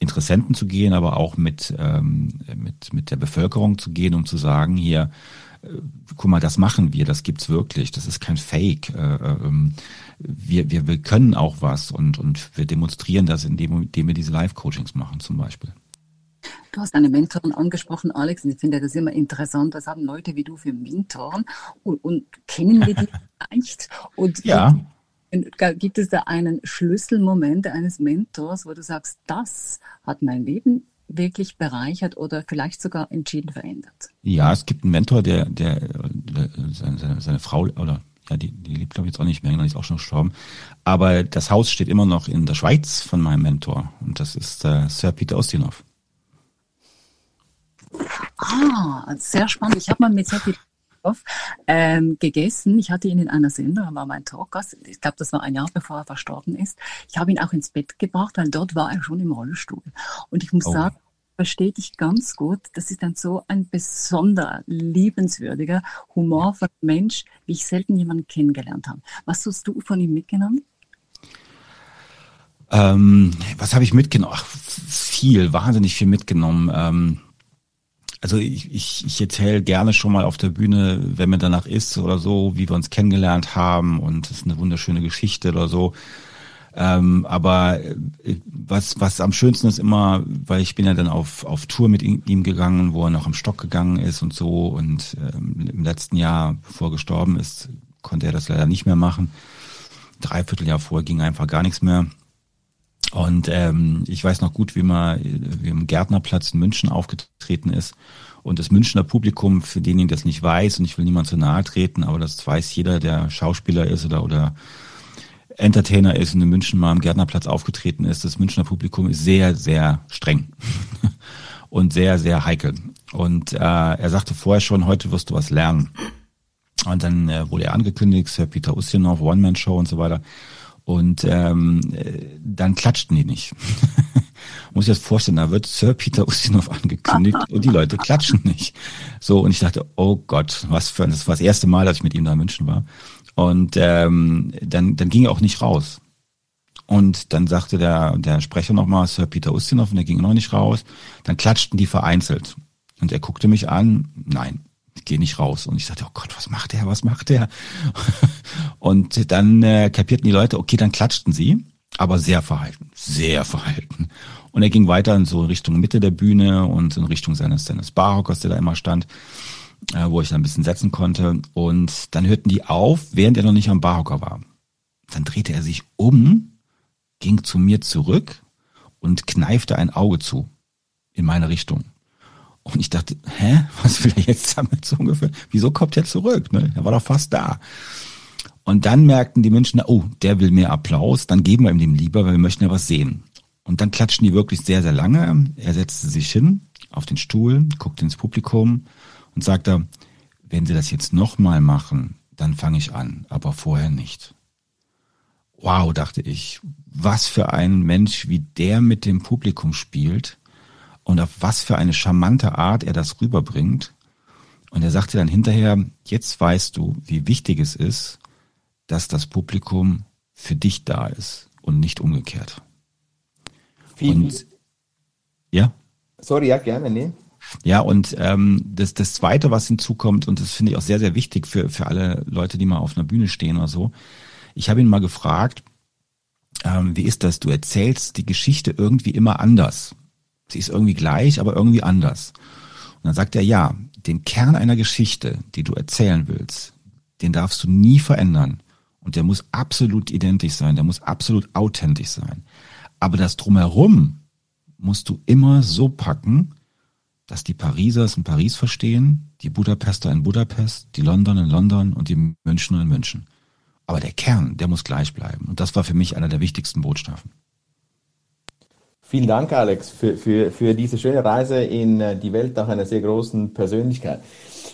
Interessenten zu gehen, aber auch mit, ähm, mit, mit der Bevölkerung zu gehen, um zu sagen, hier, äh, guck mal, das machen wir, das gibt's wirklich, das ist kein Fake. Äh, ähm, wir, wir, wir können auch was und, und wir demonstrieren das, indem, indem wir diese Live-Coachings machen zum Beispiel. Du hast eine Mentorin angesprochen, Alex, und ich finde das immer interessant. Was haben Leute wie du für Mentoren und, und kennen wir die [laughs] vielleicht? Und ja. Gibt es da einen Schlüsselmoment eines Mentors, wo du sagst, das hat mein Leben wirklich bereichert oder vielleicht sogar entschieden verändert? Ja, es gibt einen Mentor, der, der, der seine, seine, seine Frau oder ja, die, die lebt glaube ich jetzt auch nicht mehr, die ist auch schon gestorben. Aber das Haus steht immer noch in der Schweiz von meinem Mentor und das ist äh, Sir Peter Ostinov. Ah, sehr spannend. Ich habe mal mit Sir Peter ähm, gegessen. Ich hatte ihn in einer Sendung, er war mein Talkgast. Ich glaube, das war ein Jahr bevor er verstorben ist. Ich habe ihn auch ins Bett gebracht, weil dort war er schon im Rollstuhl. Und ich muss oh. sagen, verstehe dich ganz gut. Das ist ein so ein besonderer, liebenswürdiger, humorvoller Mensch, wie ich selten jemanden kennengelernt habe. Was hast du von ihm mitgenommen? Ähm, was habe ich mitgenommen? Ach, viel, wahnsinnig viel mitgenommen. Ähm, also ich, ich, ich erzähle gerne schon mal auf der Bühne, wenn mir danach ist oder so, wie wir uns kennengelernt haben und es ist eine wunderschöne Geschichte oder so. Ähm, aber äh, was, was am schönsten ist immer, weil ich bin ja dann auf, auf Tour mit ihm gegangen, wo er noch am Stock gegangen ist und so. Und ähm, im letzten Jahr, bevor er gestorben ist, konnte er das leider nicht mehr machen. Dreiviertel Jahr vorher ging einfach gar nichts mehr. Und ähm, ich weiß noch gut, wie man wie im Gärtnerplatz in München aufgetreten ist. Und das Münchner Publikum, für den ich das nicht weiß, und ich will niemand zu nahe treten, aber das weiß jeder, der Schauspieler ist oder, oder Entertainer ist und in München mal am Gärtnerplatz aufgetreten ist, das Münchner Publikum ist sehr, sehr streng [laughs] und sehr, sehr heikel. Und äh, er sagte vorher schon, heute wirst du was lernen. Und dann äh, wurde er angekündigt, Sir Peter Ustinov, One-Man-Show und so weiter. Und ähm, äh, dann klatschten die nicht. [laughs] Muss ich das vorstellen, da wird Sir Peter Ustinov angekündigt [laughs] und die Leute klatschen nicht. So, und ich dachte, oh Gott, was für ein, das war das erste Mal, dass ich mit ihm da in München war. Und ähm, dann, dann ging er auch nicht raus. Und dann sagte der, der Sprecher nochmal, Sir Peter Ustinov, und der ging noch nicht raus. Dann klatschten die vereinzelt. Und er guckte mich an, nein, ich gehe nicht raus. Und ich sagte, oh Gott, was macht der, was macht der? [laughs] Und dann äh, kapierten die Leute, okay, dann klatschten sie, aber sehr verhalten, sehr verhalten. Und er ging weiter in so Richtung Mitte der Bühne und in Richtung seines, seines Barhockers, der da immer stand, äh, wo ich dann ein bisschen setzen konnte. Und dann hörten die auf, während er noch nicht am Barhocker war. Dann drehte er sich um, ging zu mir zurück und kneifte ein Auge zu in meine Richtung. Und ich dachte, hä, was will er jetzt damit so ungefähr? Wieso kommt er zurück? Ne? Er war doch fast da. Und dann merkten die Menschen, oh, der will mehr Applaus, dann geben wir ihm dem lieber, weil wir möchten ja was sehen. Und dann klatschen die wirklich sehr, sehr lange. Er setzte sich hin auf den Stuhl, guckte ins Publikum und sagte, wenn Sie das jetzt nochmal machen, dann fange ich an, aber vorher nicht. Wow, dachte ich, was für ein Mensch, wie der mit dem Publikum spielt und auf was für eine charmante Art er das rüberbringt. Und er sagte dann hinterher, jetzt weißt du, wie wichtig es ist, dass das Publikum für dich da ist und nicht umgekehrt. Vielen, und, ja? Sorry, ja, gerne, nee. Ja, und ähm, das, das Zweite, was hinzukommt, und das finde ich auch sehr, sehr wichtig für, für alle Leute, die mal auf einer Bühne stehen oder so, ich habe ihn mal gefragt, ähm, wie ist das? Du erzählst die Geschichte irgendwie immer anders. Sie ist irgendwie gleich, aber irgendwie anders. Und dann sagt er, ja, den Kern einer Geschichte, die du erzählen willst, den darfst du nie verändern. Und der muss absolut identisch sein, der muss absolut authentisch sein. Aber das drumherum musst du immer so packen, dass die Pariser es in Paris verstehen, die Budapester in Budapest, die Londoner in London und die Münchner in München. Aber der Kern, der muss gleich bleiben. Und das war für mich einer der wichtigsten Botschaften. Vielen Dank, Alex, für, für, für diese schöne Reise in äh, die Welt auch einer sehr großen Persönlichkeit.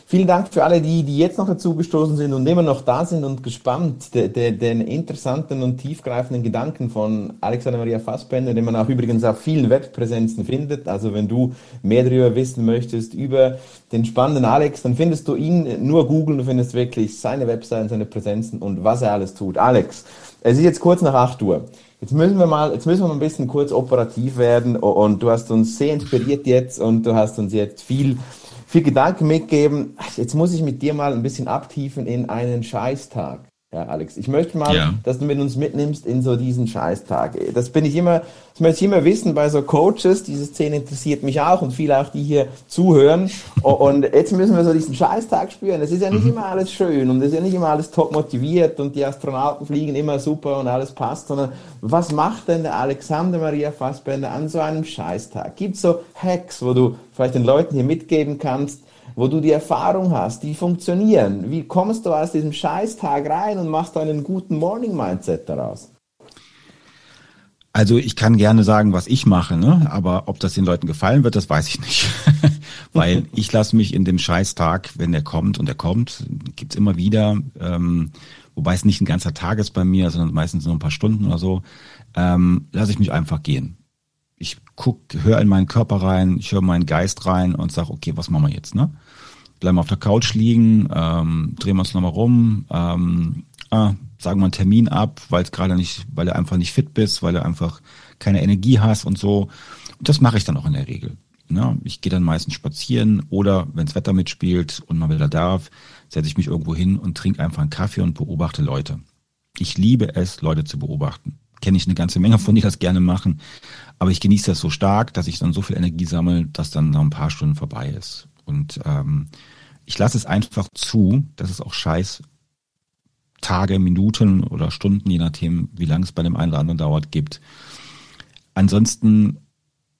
Vielen Dank für alle, die, die jetzt noch dazugestoßen sind und immer noch da sind und gespannt de, de, den interessanten und tiefgreifenden Gedanken von Alexander Maria Fassbender, den man auch übrigens auf vielen Webpräsenzen findet. Also wenn du mehr darüber wissen möchtest, über den spannenden Alex, dann findest du ihn nur googeln, du findest wirklich seine Webseiten, seine Präsenzen und was er alles tut. Alex, es ist jetzt kurz nach 8 Uhr. Jetzt müssen wir mal, jetzt müssen wir mal ein bisschen kurz operativ werden und du hast uns sehr inspiriert jetzt und du hast uns jetzt viel, viel Gedanken mitgegeben. Jetzt muss ich mit dir mal ein bisschen abtiefen in einen Scheißtag. Ja, Alex, ich möchte mal, ja. dass du mit uns mitnimmst in so diesen Scheißtag. Das bin ich immer, das möchte ich immer wissen bei so Coaches. Diese Szene interessiert mich auch und viele auch, die hier zuhören. Und jetzt müssen wir so diesen Scheißtag spüren. Es ist ja nicht mhm. immer alles schön und es ist ja nicht immer alles top motiviert und die Astronauten fliegen immer super und alles passt, sondern was macht denn der Alexander Maria Fassbender an so einem Scheißtag? Gibt es so Hacks, wo du vielleicht den Leuten hier mitgeben kannst, wo du die Erfahrung hast, die funktionieren. Wie kommst du aus diesem Scheißtag rein und machst einen guten Morning-Mindset daraus? Also ich kann gerne sagen, was ich mache, ne? aber ob das den Leuten gefallen wird, das weiß ich nicht. [laughs] Weil [laughs] ich lasse mich in dem Scheißtag, wenn der kommt und der kommt, gibt's immer wieder, ähm, wobei es nicht ein ganzer Tag ist bei mir, sondern meistens nur ein paar Stunden oder so, ähm, lasse ich mich einfach gehen ich guck, höre in meinen Körper rein, ich höre meinen Geist rein und sage, okay, was machen wir jetzt, ne? Bleiben auf der Couch liegen, ähm, drehen wir uns nochmal rum, ähm, ah, sagen wir einen Termin ab, weil es gerade nicht, weil du einfach nicht fit bist, weil du einfach keine Energie hast und so. Und das mache ich dann auch in der Regel. Ne? Ich gehe dann meistens spazieren oder wenns Wetter mitspielt und man wieder darf, setze ich mich irgendwo hin und trinke einfach einen Kaffee und beobachte Leute. Ich liebe es, Leute zu beobachten. Kenne ich eine ganze Menge von, die das gerne machen. Aber ich genieße das so stark, dass ich dann so viel Energie sammle, dass dann noch ein paar Stunden vorbei ist. Und ähm, ich lasse es einfach zu, dass es auch scheiß Tage, Minuten oder Stunden, je nachdem, wie lange es bei dem einen oder anderen dauert, gibt. ansonsten,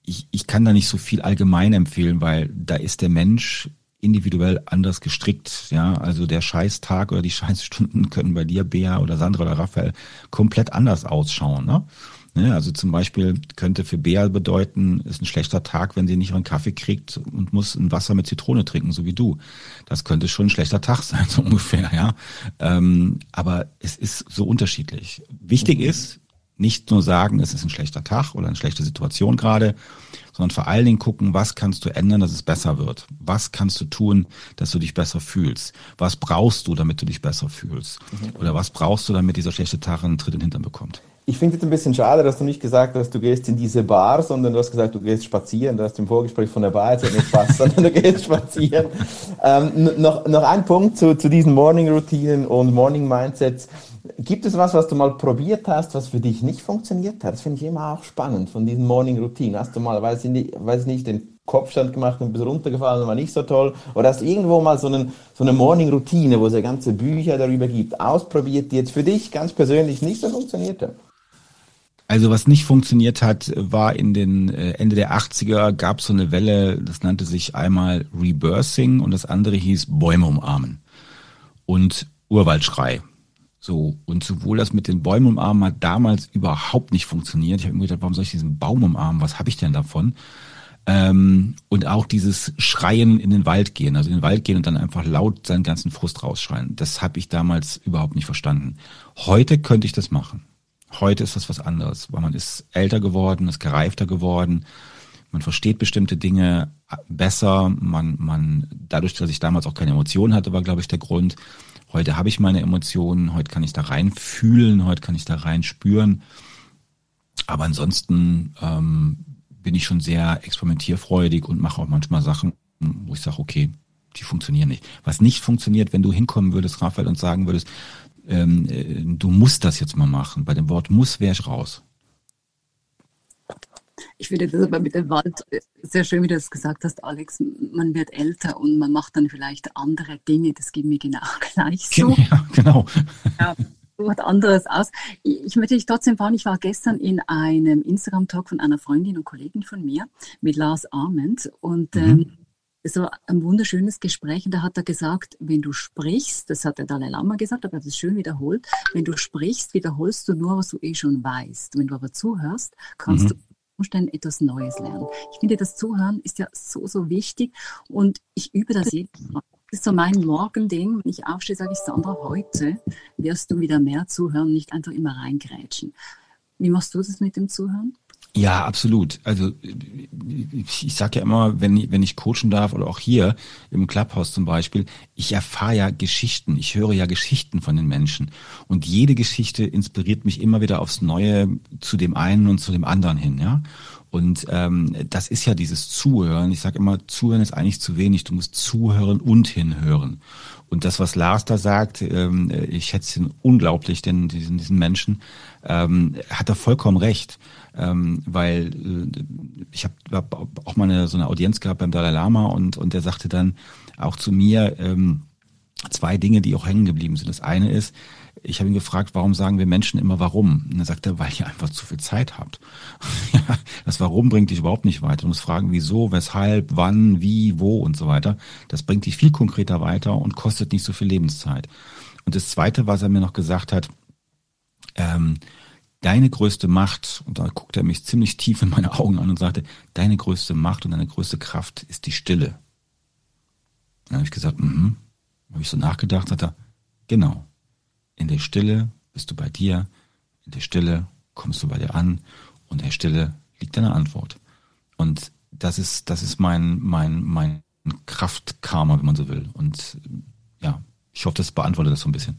ich, ich kann da nicht so viel allgemein empfehlen, weil da ist der Mensch individuell anders gestrickt. Ja, also der Scheißtag oder die [laughs] Scheißstunden können bei dir, Bea oder Sandra oder Raphael, komplett anders ausschauen. Ne? Ne, also zum Beispiel könnte für Bea bedeuten, ist ein schlechter Tag, wenn sie nicht ihren Kaffee kriegt und muss ein Wasser mit Zitrone trinken, so wie du. Das könnte schon ein schlechter Tag sein, [laughs] so ungefähr, ja. Ähm, aber es ist so unterschiedlich. Wichtig ist, nicht nur sagen, es ist ein schlechter Tag oder eine schlechte Situation gerade, sondern vor allen Dingen gucken, was kannst du ändern, dass es besser wird? Was kannst du tun, dass du dich besser fühlst? Was brauchst du, damit du dich besser fühlst? Oder was brauchst du, damit dieser schlechte Tag einen Tritt in den Hintern bekommt? Ich finde es ein bisschen schade, dass du nicht gesagt hast, du gehst in diese Bar, sondern du hast gesagt, du gehst spazieren. Du hast im Vorgespräch von der Bar jetzt nicht fast, [laughs] sondern du gehst spazieren. Ähm, noch, noch ein Punkt zu, zu diesen Morning-Routinen und Morning-Mindsets. Gibt es was, was du mal probiert hast, was für dich nicht funktioniert hat? Das finde ich immer auch spannend von diesen Morning-Routinen. Hast du mal, weiß ich nicht, weiß nicht, den Kopfstand gemacht und bist runtergefallen war nicht so toll? Oder hast du irgendwo mal so, einen, so eine Morning-Routine, wo es ja ganze Bücher darüber gibt, ausprobiert, die jetzt für dich ganz persönlich nicht so funktioniert haben? Also was nicht funktioniert hat, war in den äh, Ende der 80er gab es so eine Welle, das nannte sich einmal Rebirthing und das andere hieß Bäume umarmen und Urwaldschrei. So, und sowohl das mit den Bäumen umarmen hat damals überhaupt nicht funktioniert. Ich habe mir gedacht, warum soll ich diesen Baum umarmen? Was habe ich denn davon? Ähm, und auch dieses Schreien in den Wald gehen, also in den Wald gehen und dann einfach laut seinen ganzen Frust rausschreien. Das habe ich damals überhaupt nicht verstanden. Heute könnte ich das machen. Heute ist das was anderes, weil man ist älter geworden, ist gereifter geworden, man versteht bestimmte Dinge besser, man, man, dadurch, dass ich damals auch keine Emotionen hatte, war, glaube ich, der Grund. Heute habe ich meine Emotionen, heute kann ich da rein fühlen, heute kann ich da rein spüren. Aber ansonsten ähm, bin ich schon sehr experimentierfreudig und mache auch manchmal Sachen, wo ich sage, okay, die funktionieren nicht. Was nicht funktioniert, wenn du hinkommen würdest, Raphael, und sagen würdest, ähm, äh, du musst das jetzt mal machen. Bei dem Wort muss wäre ich raus. Ich finde das aber mit dem Wald äh, sehr schön, wie du das gesagt hast, Alex. Man wird älter und man macht dann vielleicht andere Dinge. Das geht mir genau [laughs] gleich so. Ja, genau. Ja, was anderes aus. Ich möchte dich trotzdem fragen, ich war gestern in einem Instagram-Talk von einer Freundin und Kollegin von mir mit Lars Arment und mhm. ähm, es war ein wunderschönes Gespräch und da hat er gesagt, wenn du sprichst, das hat der Dalai Lama gesagt, aber er hat es schön wiederholt, wenn du sprichst, wiederholst du nur, was du eh schon weißt. Wenn du aber zuhörst, kannst mhm. du Umständen etwas Neues lernen. Ich finde, das Zuhören ist ja so, so wichtig und ich übe das jeden Tag. Das ist so mein Morgending. Wenn ich aufstehe, sage ich, Sandra, heute wirst du wieder mehr zuhören, nicht einfach immer reingrätschen. Wie machst du das mit dem Zuhören? Ja, absolut. Also ich sage ja immer, wenn, wenn ich coachen darf oder auch hier im Clubhouse zum Beispiel, ich erfahre ja Geschichten, ich höre ja Geschichten von den Menschen. Und jede Geschichte inspiriert mich immer wieder aufs Neue zu dem einen und zu dem anderen hin, ja. Und ähm, das ist ja dieses Zuhören. Ich sage immer, Zuhören ist eigentlich zu wenig. Du musst zuhören und hinhören. Und das, was Lars da sagt, ähm, ich schätze ihn unglaublich, denn diesen, diesen Menschen, ähm, hat er vollkommen recht. Ähm, weil äh, ich habe hab auch mal eine, so eine Audienz gehabt beim Dalai Lama und, und der sagte dann auch zu mir ähm, zwei Dinge, die auch hängen geblieben sind. Das eine ist, ich habe ihn gefragt, warum sagen wir Menschen immer warum? Und er sagte, weil ihr einfach zu viel Zeit habt. [laughs] das Warum bringt dich überhaupt nicht weiter. Du musst fragen, wieso, weshalb, wann, wie, wo und so weiter. Das bringt dich viel konkreter weiter und kostet nicht so viel Lebenszeit. Und das Zweite, was er mir noch gesagt hat, ähm, deine größte Macht, und da guckt er mich ziemlich tief in meine Augen an und sagte, deine größte Macht und deine größte Kraft ist die Stille. Dann habe ich gesagt, mhm. Habe ich so nachgedacht, sagt er, genau. In der Stille bist du bei dir, in der Stille kommst du bei dir an und in der Stille liegt deine Antwort. Und das ist, das ist mein, mein, mein Kraftkarma, wenn man so will. Und ja, ich hoffe, das beantwortet das so ein bisschen.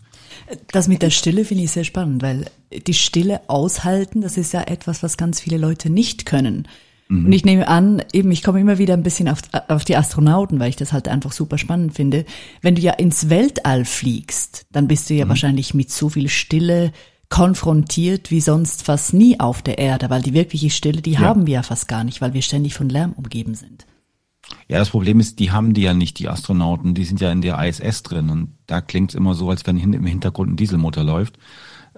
Das mit der Stille finde ich sehr spannend, weil die Stille aushalten, das ist ja etwas, was ganz viele Leute nicht können. Mhm. Und ich nehme an, eben, ich komme immer wieder ein bisschen auf, auf die Astronauten, weil ich das halt einfach super spannend finde. Wenn du ja ins Weltall fliegst, dann bist du ja mhm. wahrscheinlich mit so viel Stille konfrontiert wie sonst fast nie auf der Erde, weil die wirkliche Stille, die ja. haben wir ja fast gar nicht, weil wir ständig von Lärm umgeben sind. Ja, das Problem ist, die haben die ja nicht, die Astronauten, die sind ja in der ISS drin und da klingt es immer so, als wenn im Hintergrund ein Dieselmotor läuft.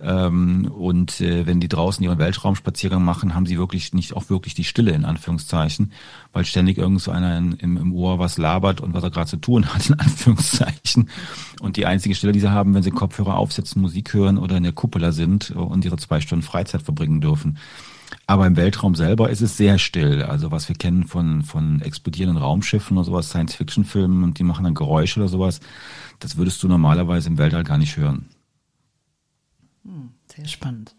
Ähm, und äh, wenn die draußen ihren Weltraumspaziergang machen, haben sie wirklich nicht auch wirklich die Stille in Anführungszeichen, weil ständig irgend so einer in, im, im Ohr was labert und was er gerade zu tun hat [laughs] in Anführungszeichen. Und die einzige Stille, die sie haben, wenn sie Kopfhörer aufsetzen, Musik hören oder in der Cupola sind und ihre zwei Stunden Freizeit verbringen dürfen. Aber im Weltraum selber ist es sehr still. Also was wir kennen von, von explodierenden Raumschiffen oder sowas, Science-Fiction-Filmen und die machen dann Geräusche oder sowas, das würdest du normalerweise im Weltall gar nicht hören. Hm, sehr spannend.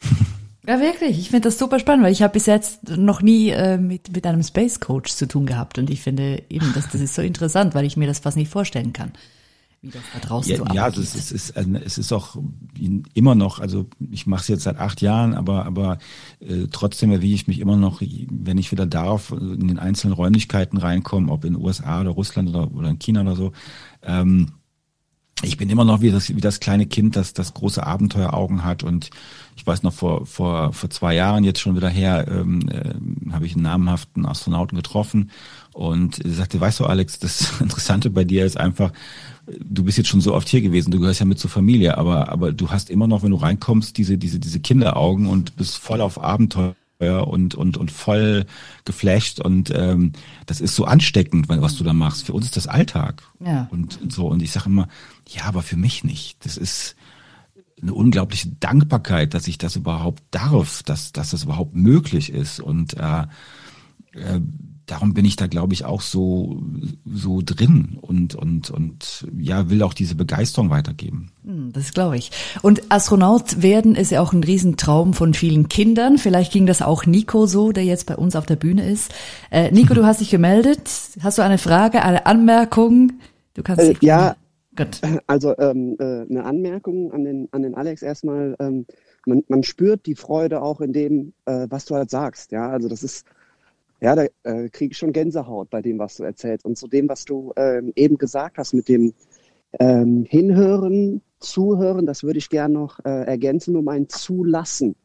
[laughs] ja, wirklich. Ich finde das super spannend, weil ich habe bis jetzt noch nie äh, mit, mit einem Space Coach zu tun gehabt. Und ich finde eben, dass das ist so interessant, weil ich mir das fast nicht vorstellen kann wie das da draußen ja, so Ja, also es ist, es, ist, es ist auch immer noch, also ich mache es jetzt seit acht Jahren, aber, aber äh, trotzdem erwiege ich mich immer noch, wenn ich wieder darf, in den einzelnen Räumlichkeiten reinkommen, ob in den USA oder Russland oder, oder in China oder so. Ähm, ich bin immer noch wie das, wie das kleine Kind, das das große Abenteueraugen hat. Und ich weiß noch, vor, vor, vor zwei Jahren jetzt schon wieder her, ähm, äh, habe ich einen namhaften Astronauten getroffen und sagte, weißt du, Alex, das [laughs] Interessante bei dir ist einfach, du bist jetzt schon so oft hier gewesen, du gehörst ja mit zur Familie, aber, aber du hast immer noch, wenn du reinkommst, diese, diese, diese Kinderaugen und bist voll auf Abenteuer und, und, und voll geflasht und ähm, das ist so ansteckend, was du da machst. Für uns ist das Alltag. Ja. Und, und so. Und ich sage immer, ja, aber für mich nicht. Das ist eine unglaubliche Dankbarkeit, dass ich das überhaupt darf, dass, dass das überhaupt möglich ist. Und äh, äh, darum bin ich da, glaube ich, auch so, so drin und, und, und ja, will auch diese Begeisterung weitergeben. Hm, das glaube ich. Und Astronaut werden ist ja auch ein Riesentraum von vielen Kindern. Vielleicht ging das auch Nico so, der jetzt bei uns auf der Bühne ist. Äh, Nico, du [laughs] hast dich gemeldet. Hast du eine Frage, eine Anmerkung? Du kannst äh, ja. Gut. [laughs] Also ähm, äh, eine Anmerkung an den, an den Alex erstmal. Ähm, man, man spürt die Freude auch in dem, äh, was du halt sagst. Ja, also das ist ja, da äh, kriege ich schon Gänsehaut bei dem, was du erzählst. Und zu dem, was du ähm, eben gesagt hast mit dem ähm, Hinhören, Zuhören, das würde ich gerne noch äh, ergänzen um ein Zulassen.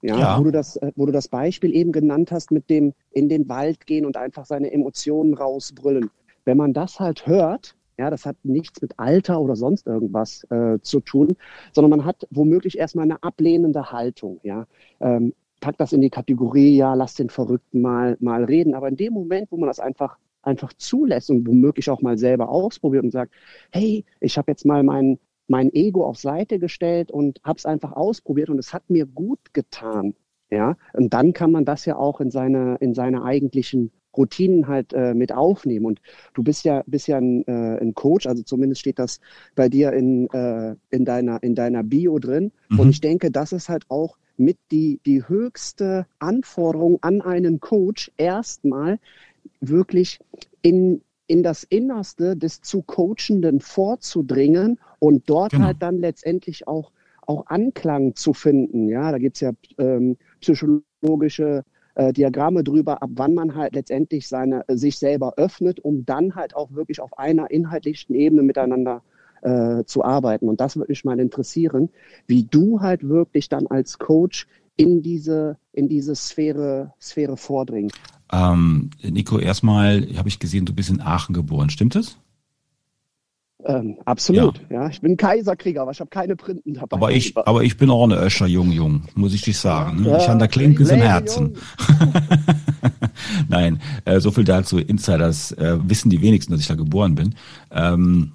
Ja, ja, Wo, du das, äh, wo du das Beispiel eben genannt hast mit dem in den Wald gehen und einfach seine Emotionen rausbrüllen. Wenn man das halt hört, ja, das hat nichts mit Alter oder sonst irgendwas äh, zu tun, sondern man hat womöglich erstmal eine ablehnende Haltung. Ja, ähm, pack das in die Kategorie, ja, lass den Verrückten mal, mal reden. Aber in dem Moment, wo man das einfach, einfach zulässt und womöglich auch mal selber ausprobiert und sagt, hey, ich habe jetzt mal mein, mein Ego auf Seite gestellt und habe es einfach ausprobiert und es hat mir gut getan. Ja, und dann kann man das ja auch in seine, in seine eigentlichen Routinen halt äh, mit aufnehmen. Und du bist ja, bist ja ein, äh, ein Coach, also zumindest steht das bei dir in, äh, in, deiner, in deiner Bio drin. Mhm. Und ich denke, das ist halt auch mit die, die höchste Anforderung an einen Coach, erstmal wirklich in, in das Innerste des zu Coachenden vorzudringen und dort genau. halt dann letztendlich auch, auch Anklang zu finden. Ja, da gibt es ja ähm, psychologische äh, Diagramme drüber, ab wann man halt letztendlich seine, sich selber öffnet, um dann halt auch wirklich auf einer inhaltlichen Ebene miteinander äh, zu arbeiten. Und das würde mich mal interessieren, wie du halt wirklich dann als Coach in diese, in diese Sphäre, Sphäre vordringst. Ähm, Nico, erstmal habe ich gesehen, du bist in Aachen geboren, stimmt es? Ähm, absolut, ja. ja. Ich bin Kaiserkrieger, aber ich habe keine Printen dabei. Aber ich, aber ich bin auch eine Öscher Jung Jung, muss ich dich sagen. Ne? Ja, ich habe da Klinkes im Herzen. [laughs] Nein, äh, so viel dazu. Insiders äh, wissen die wenigsten, dass ich da geboren bin. Ähm,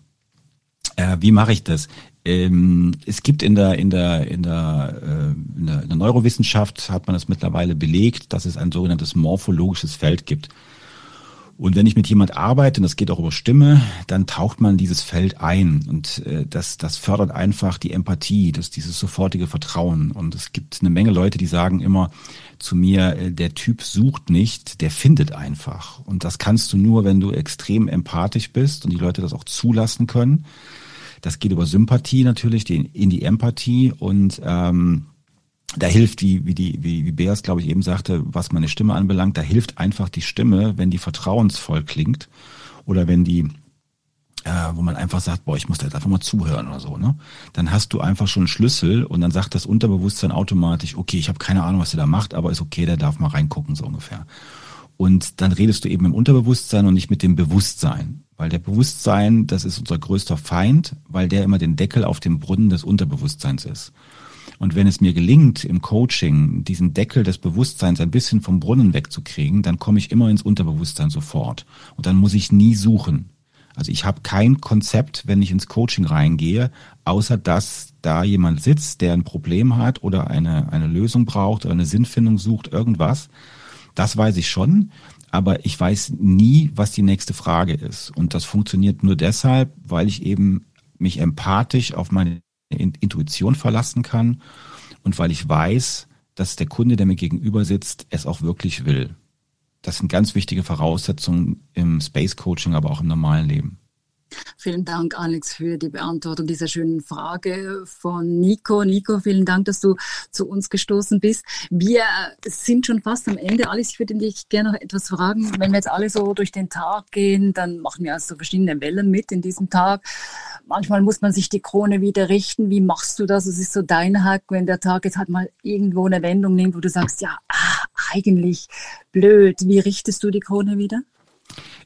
äh, wie mache ich das? Ähm, es gibt in der, in der, in der, äh, in der, in der Neurowissenschaft hat man das mittlerweile belegt, dass es ein sogenanntes morphologisches Feld gibt. Und wenn ich mit jemand arbeite, und das geht auch über Stimme, dann taucht man dieses Feld ein und äh, das, das fördert einfach die Empathie, das, dieses sofortige Vertrauen. Und es gibt eine Menge Leute, die sagen immer zu mir, äh, der Typ sucht nicht, der findet einfach. Und das kannst du nur, wenn du extrem empathisch bist und die Leute das auch zulassen können. Das geht über Sympathie natürlich, die, in die Empathie und ähm, da hilft, wie, wie, die, wie, wie Beas, glaube ich, eben sagte, was meine Stimme anbelangt, da hilft einfach die Stimme, wenn die vertrauensvoll klingt oder wenn die, äh, wo man einfach sagt, boah, ich muss da jetzt einfach mal zuhören oder so, ne? Dann hast du einfach schon einen Schlüssel und dann sagt das Unterbewusstsein automatisch, okay, ich habe keine Ahnung, was der da macht, aber ist okay, der darf mal reingucken, so ungefähr. Und dann redest du eben im Unterbewusstsein und nicht mit dem Bewusstsein. Weil der Bewusstsein, das ist unser größter Feind, weil der immer den Deckel auf dem Brunnen des Unterbewusstseins ist. Und wenn es mir gelingt, im Coaching diesen Deckel des Bewusstseins ein bisschen vom Brunnen wegzukriegen, dann komme ich immer ins Unterbewusstsein sofort. Und dann muss ich nie suchen. Also ich habe kein Konzept, wenn ich ins Coaching reingehe, außer dass da jemand sitzt, der ein Problem hat oder eine, eine Lösung braucht oder eine Sinnfindung sucht, irgendwas. Das weiß ich schon, aber ich weiß nie, was die nächste Frage ist. Und das funktioniert nur deshalb, weil ich eben mich empathisch auf meine Intuition verlassen kann und weil ich weiß, dass der Kunde, der mir gegenüber sitzt, es auch wirklich will. Das sind ganz wichtige Voraussetzungen im Space Coaching, aber auch im normalen Leben. Vielen Dank, Alex, für die Beantwortung dieser schönen Frage von Nico. Nico, vielen Dank, dass du zu uns gestoßen bist. Wir sind schon fast am Ende. Alex, ich würde dich gerne noch etwas fragen. Wenn wir jetzt alle so durch den Tag gehen, dann machen wir also verschiedene Wellen mit in diesem Tag. Manchmal muss man sich die Krone wieder richten. Wie machst du das? Es ist so dein Hack, wenn der Tag jetzt halt mal irgendwo eine Wendung nimmt, wo du sagst, ja, ah, eigentlich blöd. Wie richtest du die Krone wieder?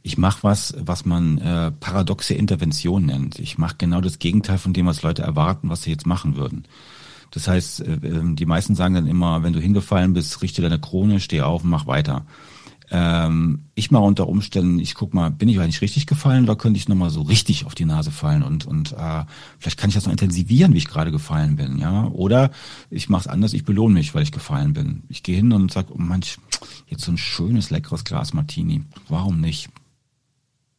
Ich mache was, was man äh, paradoxe Intervention nennt. Ich mache genau das Gegenteil von dem, was Leute erwarten, was sie jetzt machen würden. Das heißt, äh, ähm, die meisten sagen dann immer, wenn du hingefallen bist, richte deine Krone, steh auf und mach weiter. Ähm, ich mache unter Umständen, ich guck mal, bin ich eigentlich richtig gefallen oder könnte ich nochmal so richtig auf die Nase fallen und, und äh, vielleicht kann ich das noch intensivieren, wie ich gerade gefallen bin, ja. Oder ich mache es anders, ich belohne mich, weil ich gefallen bin. Ich gehe hin und sage, oh manch, jetzt so ein schönes, leckeres Glas Martini. Warum nicht?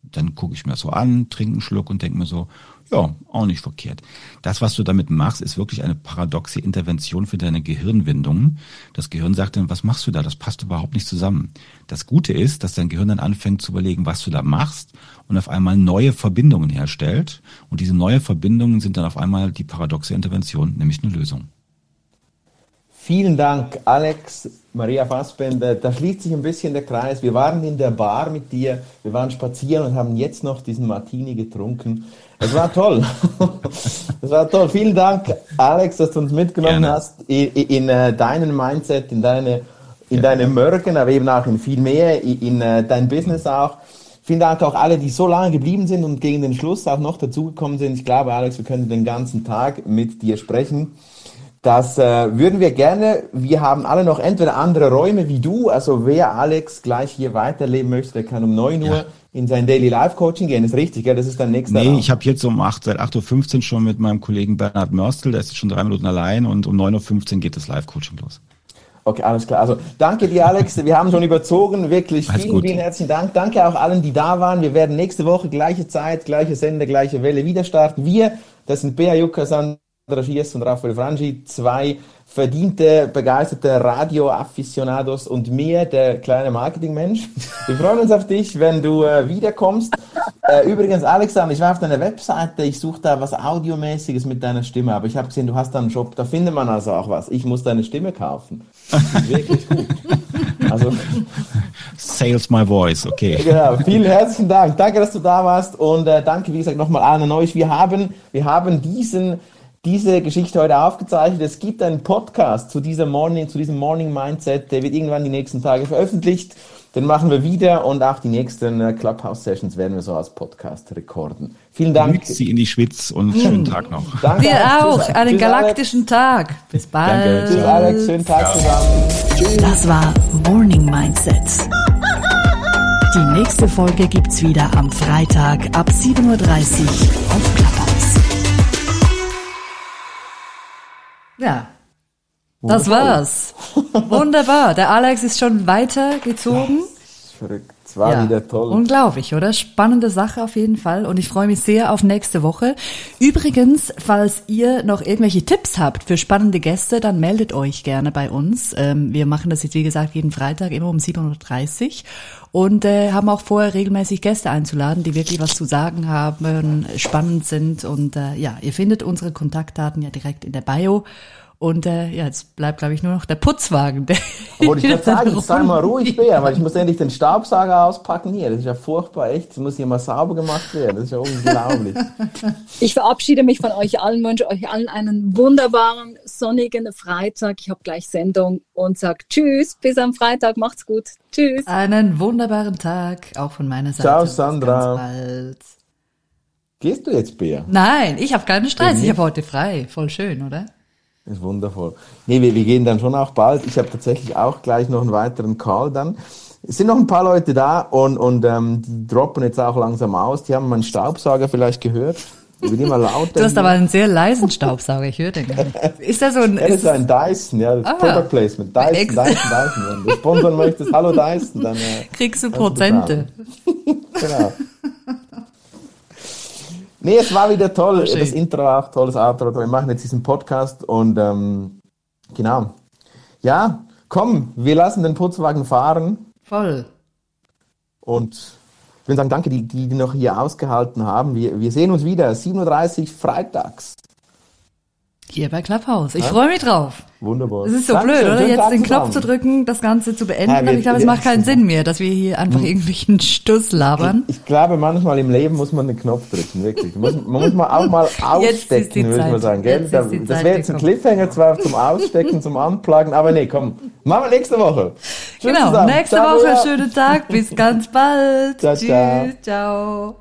Dann gucke ich mir das so an, trinke einen Schluck und denke mir so, ja, auch nicht verkehrt. Das, was du damit machst, ist wirklich eine paradoxe Intervention für deine Gehirnwindungen. Das Gehirn sagt dann, was machst du da? Das passt überhaupt nicht zusammen. Das Gute ist, dass dein Gehirn dann anfängt zu überlegen, was du da machst und auf einmal neue Verbindungen herstellt. Und diese neue Verbindungen sind dann auf einmal die paradoxe Intervention, nämlich eine Lösung. Vielen Dank, Alex, Maria Fassbender. Da schließt sich ein bisschen der Kreis. Wir waren in der Bar mit dir, wir waren spazieren und haben jetzt noch diesen Martini getrunken. Es war toll. [laughs] Es war toll. Vielen Dank, Alex, dass du uns mitgenommen Gerne. hast in, in, in uh, deinen Mindset, in deine, in deine Mörken, aber eben auch in viel mehr, in, in uh, dein Business auch. Vielen Dank auch alle, die so lange geblieben sind und gegen den Schluss auch noch dazugekommen sind. Ich glaube, Alex, wir können den ganzen Tag mit dir sprechen. Das äh, würden wir gerne. Wir haben alle noch entweder andere Räume wie du. Also wer Alex gleich hier weiterleben möchte, der kann um 9 Uhr ja. in sein Daily Life Coaching gehen. Das ist richtig, gell? Das ist dein nächster Nee, Raum. ich habe jetzt um 8, seit 8.15 Uhr schon mit meinem Kollegen Bernhard Mörstel, der ist schon drei Minuten allein und um 9.15 Uhr geht das Live-Coaching los. Okay, alles klar. Also danke dir, Alex. [laughs] Wir haben schon überzogen. Wirklich vielen, vielen herzlichen Dank. Danke auch allen, die da waren. Wir werden nächste Woche gleiche Zeit, gleiche Sender, gleiche Welle wieder starten. Wir, das sind Bea Jukasan, Schiess und Raphael Frangi, zwei verdiente, begeisterte Radio-Afficionados und mir, der kleine Marketingmensch. Wir freuen uns auf dich, wenn du äh, wiederkommst. Äh, übrigens, Alexander, ich war auf deiner Webseite, ich suche da was Audiomäßiges mit deiner Stimme, aber ich habe gesehen, du hast da einen Shop, da findet man also auch was. Ich muss deine Stimme kaufen. Wirklich gut. Also, Sales my voice, okay. Genau, vielen herzlichen Dank. Danke, dass du da warst und äh, danke, wie gesagt, nochmal allen an euch. Wir haben, wir haben diesen diese Geschichte heute aufgezeichnet. Es gibt einen Podcast zu diesem Morning, zu diesem Morning Mindset, der wird irgendwann die nächsten Tage veröffentlicht. Den machen wir wieder und auch die nächsten äh, Clubhouse Sessions werden wir so als Podcast rekorden. Vielen Dank. Grüß Sie in die Schwitz und hm. schönen Tag noch. Danke. Wir auch. Tschüss, einen galaktischen Alex. Tag. Bis bald. Danke. Tschüss, Alex. Schönen Tag ja. zusammen. Tschüss. Das war Morning Mindset. Die nächste Folge gibt's wieder am Freitag ab 7.30 Uhr auf Ja. Das war's. Wunderbar. Der Alex ist schon weitergezogen. Ja, verrückt. Es war ja, wieder toll. Unglaublich, oder? Spannende Sache auf jeden Fall. Und ich freue mich sehr auf nächste Woche. Übrigens, falls ihr noch irgendwelche Tipps habt für spannende Gäste, dann meldet euch gerne bei uns. Ähm, wir machen das jetzt, wie gesagt, jeden Freitag immer um 7.30 Uhr und äh, haben auch vorher regelmäßig Gäste einzuladen, die wirklich was zu sagen haben, spannend sind. Und äh, ja, ihr findet unsere Kontaktdaten ja direkt in der Bio. Und äh, ja, jetzt bleibt, glaube ich, nur noch der Putzwagen. Der [laughs] Wollte ich gerade sagen, sei mal ruhig, Bär, weil ich muss endlich den Staubsauger auspacken hier. Das ist ja furchtbar, echt. Das muss hier mal sauber gemacht werden. Das ist ja unglaublich. [laughs] Ich verabschiede mich von euch allen, wünsche euch allen einen wunderbaren, sonnigen Freitag. Ich habe gleich Sendung und sage Tschüss, bis am Freitag. Macht's gut. Tschüss. Einen wunderbaren Tag, auch von meiner Seite. Ciao, Sandra. Gehst du jetzt, Bär? Nein, ich habe keinen Stress. Ich habe heute frei. Voll schön, oder? Das ist wundervoll. Nee, wir, wir gehen dann schon auch bald. Ich habe tatsächlich auch gleich noch einen weiteren Call dann. Es sind noch ein paar Leute da und, und ähm, die droppen jetzt auch langsam aus. Die haben meinen Staubsauger vielleicht gehört. Ich bin immer lauter. Du hast aber einen sehr leisen Staubsauger, ich höre den gar nicht. Ist das so ein... Ja, das ist ein Dyson, ja, das ah, Product Placement. Dyson, Dyson, Dyson. Wenn du sponsern möchtest, hallo Dyson, dann... Äh, Kriegst du Prozente. [laughs] genau. Nee, es war wieder toll. Schön. Das Intro war auch tolles Outro. Wir machen jetzt diesen Podcast und ähm, genau. Ja, komm, wir lassen den Putzwagen fahren. Voll. Und ich will sagen, danke, die, die noch hier ausgehalten haben. Wir, wir sehen uns wieder, 7.30 Uhr freitags. Hier bei Clubhouse. Ich ja? freue mich drauf. Wunderbar. Es ist so Danke, blöd, oder? Jetzt den Knopf zu drücken, das Ganze zu beenden. Ja, wir, ich glaube, es macht keinen Sinn mehr, dass wir hier einfach hm. irgendwelchen Stuss labern. Ich, ich, glaube, manchmal im Leben muss man den Knopf drücken, wirklich. Muss, man muss mal auch mal [laughs] ausstecken, würde ich mal sagen. Gell? Das, das wäre jetzt ein Cliffhanger zwar zum Ausstecken, zum Anplagen, aber nee, komm. Machen wir nächste Woche. Tschüss genau, zusammen. nächste ciao, Woche, ja. schönen Tag, bis ganz bald. Ciao, Tschüss, ciao. ciao.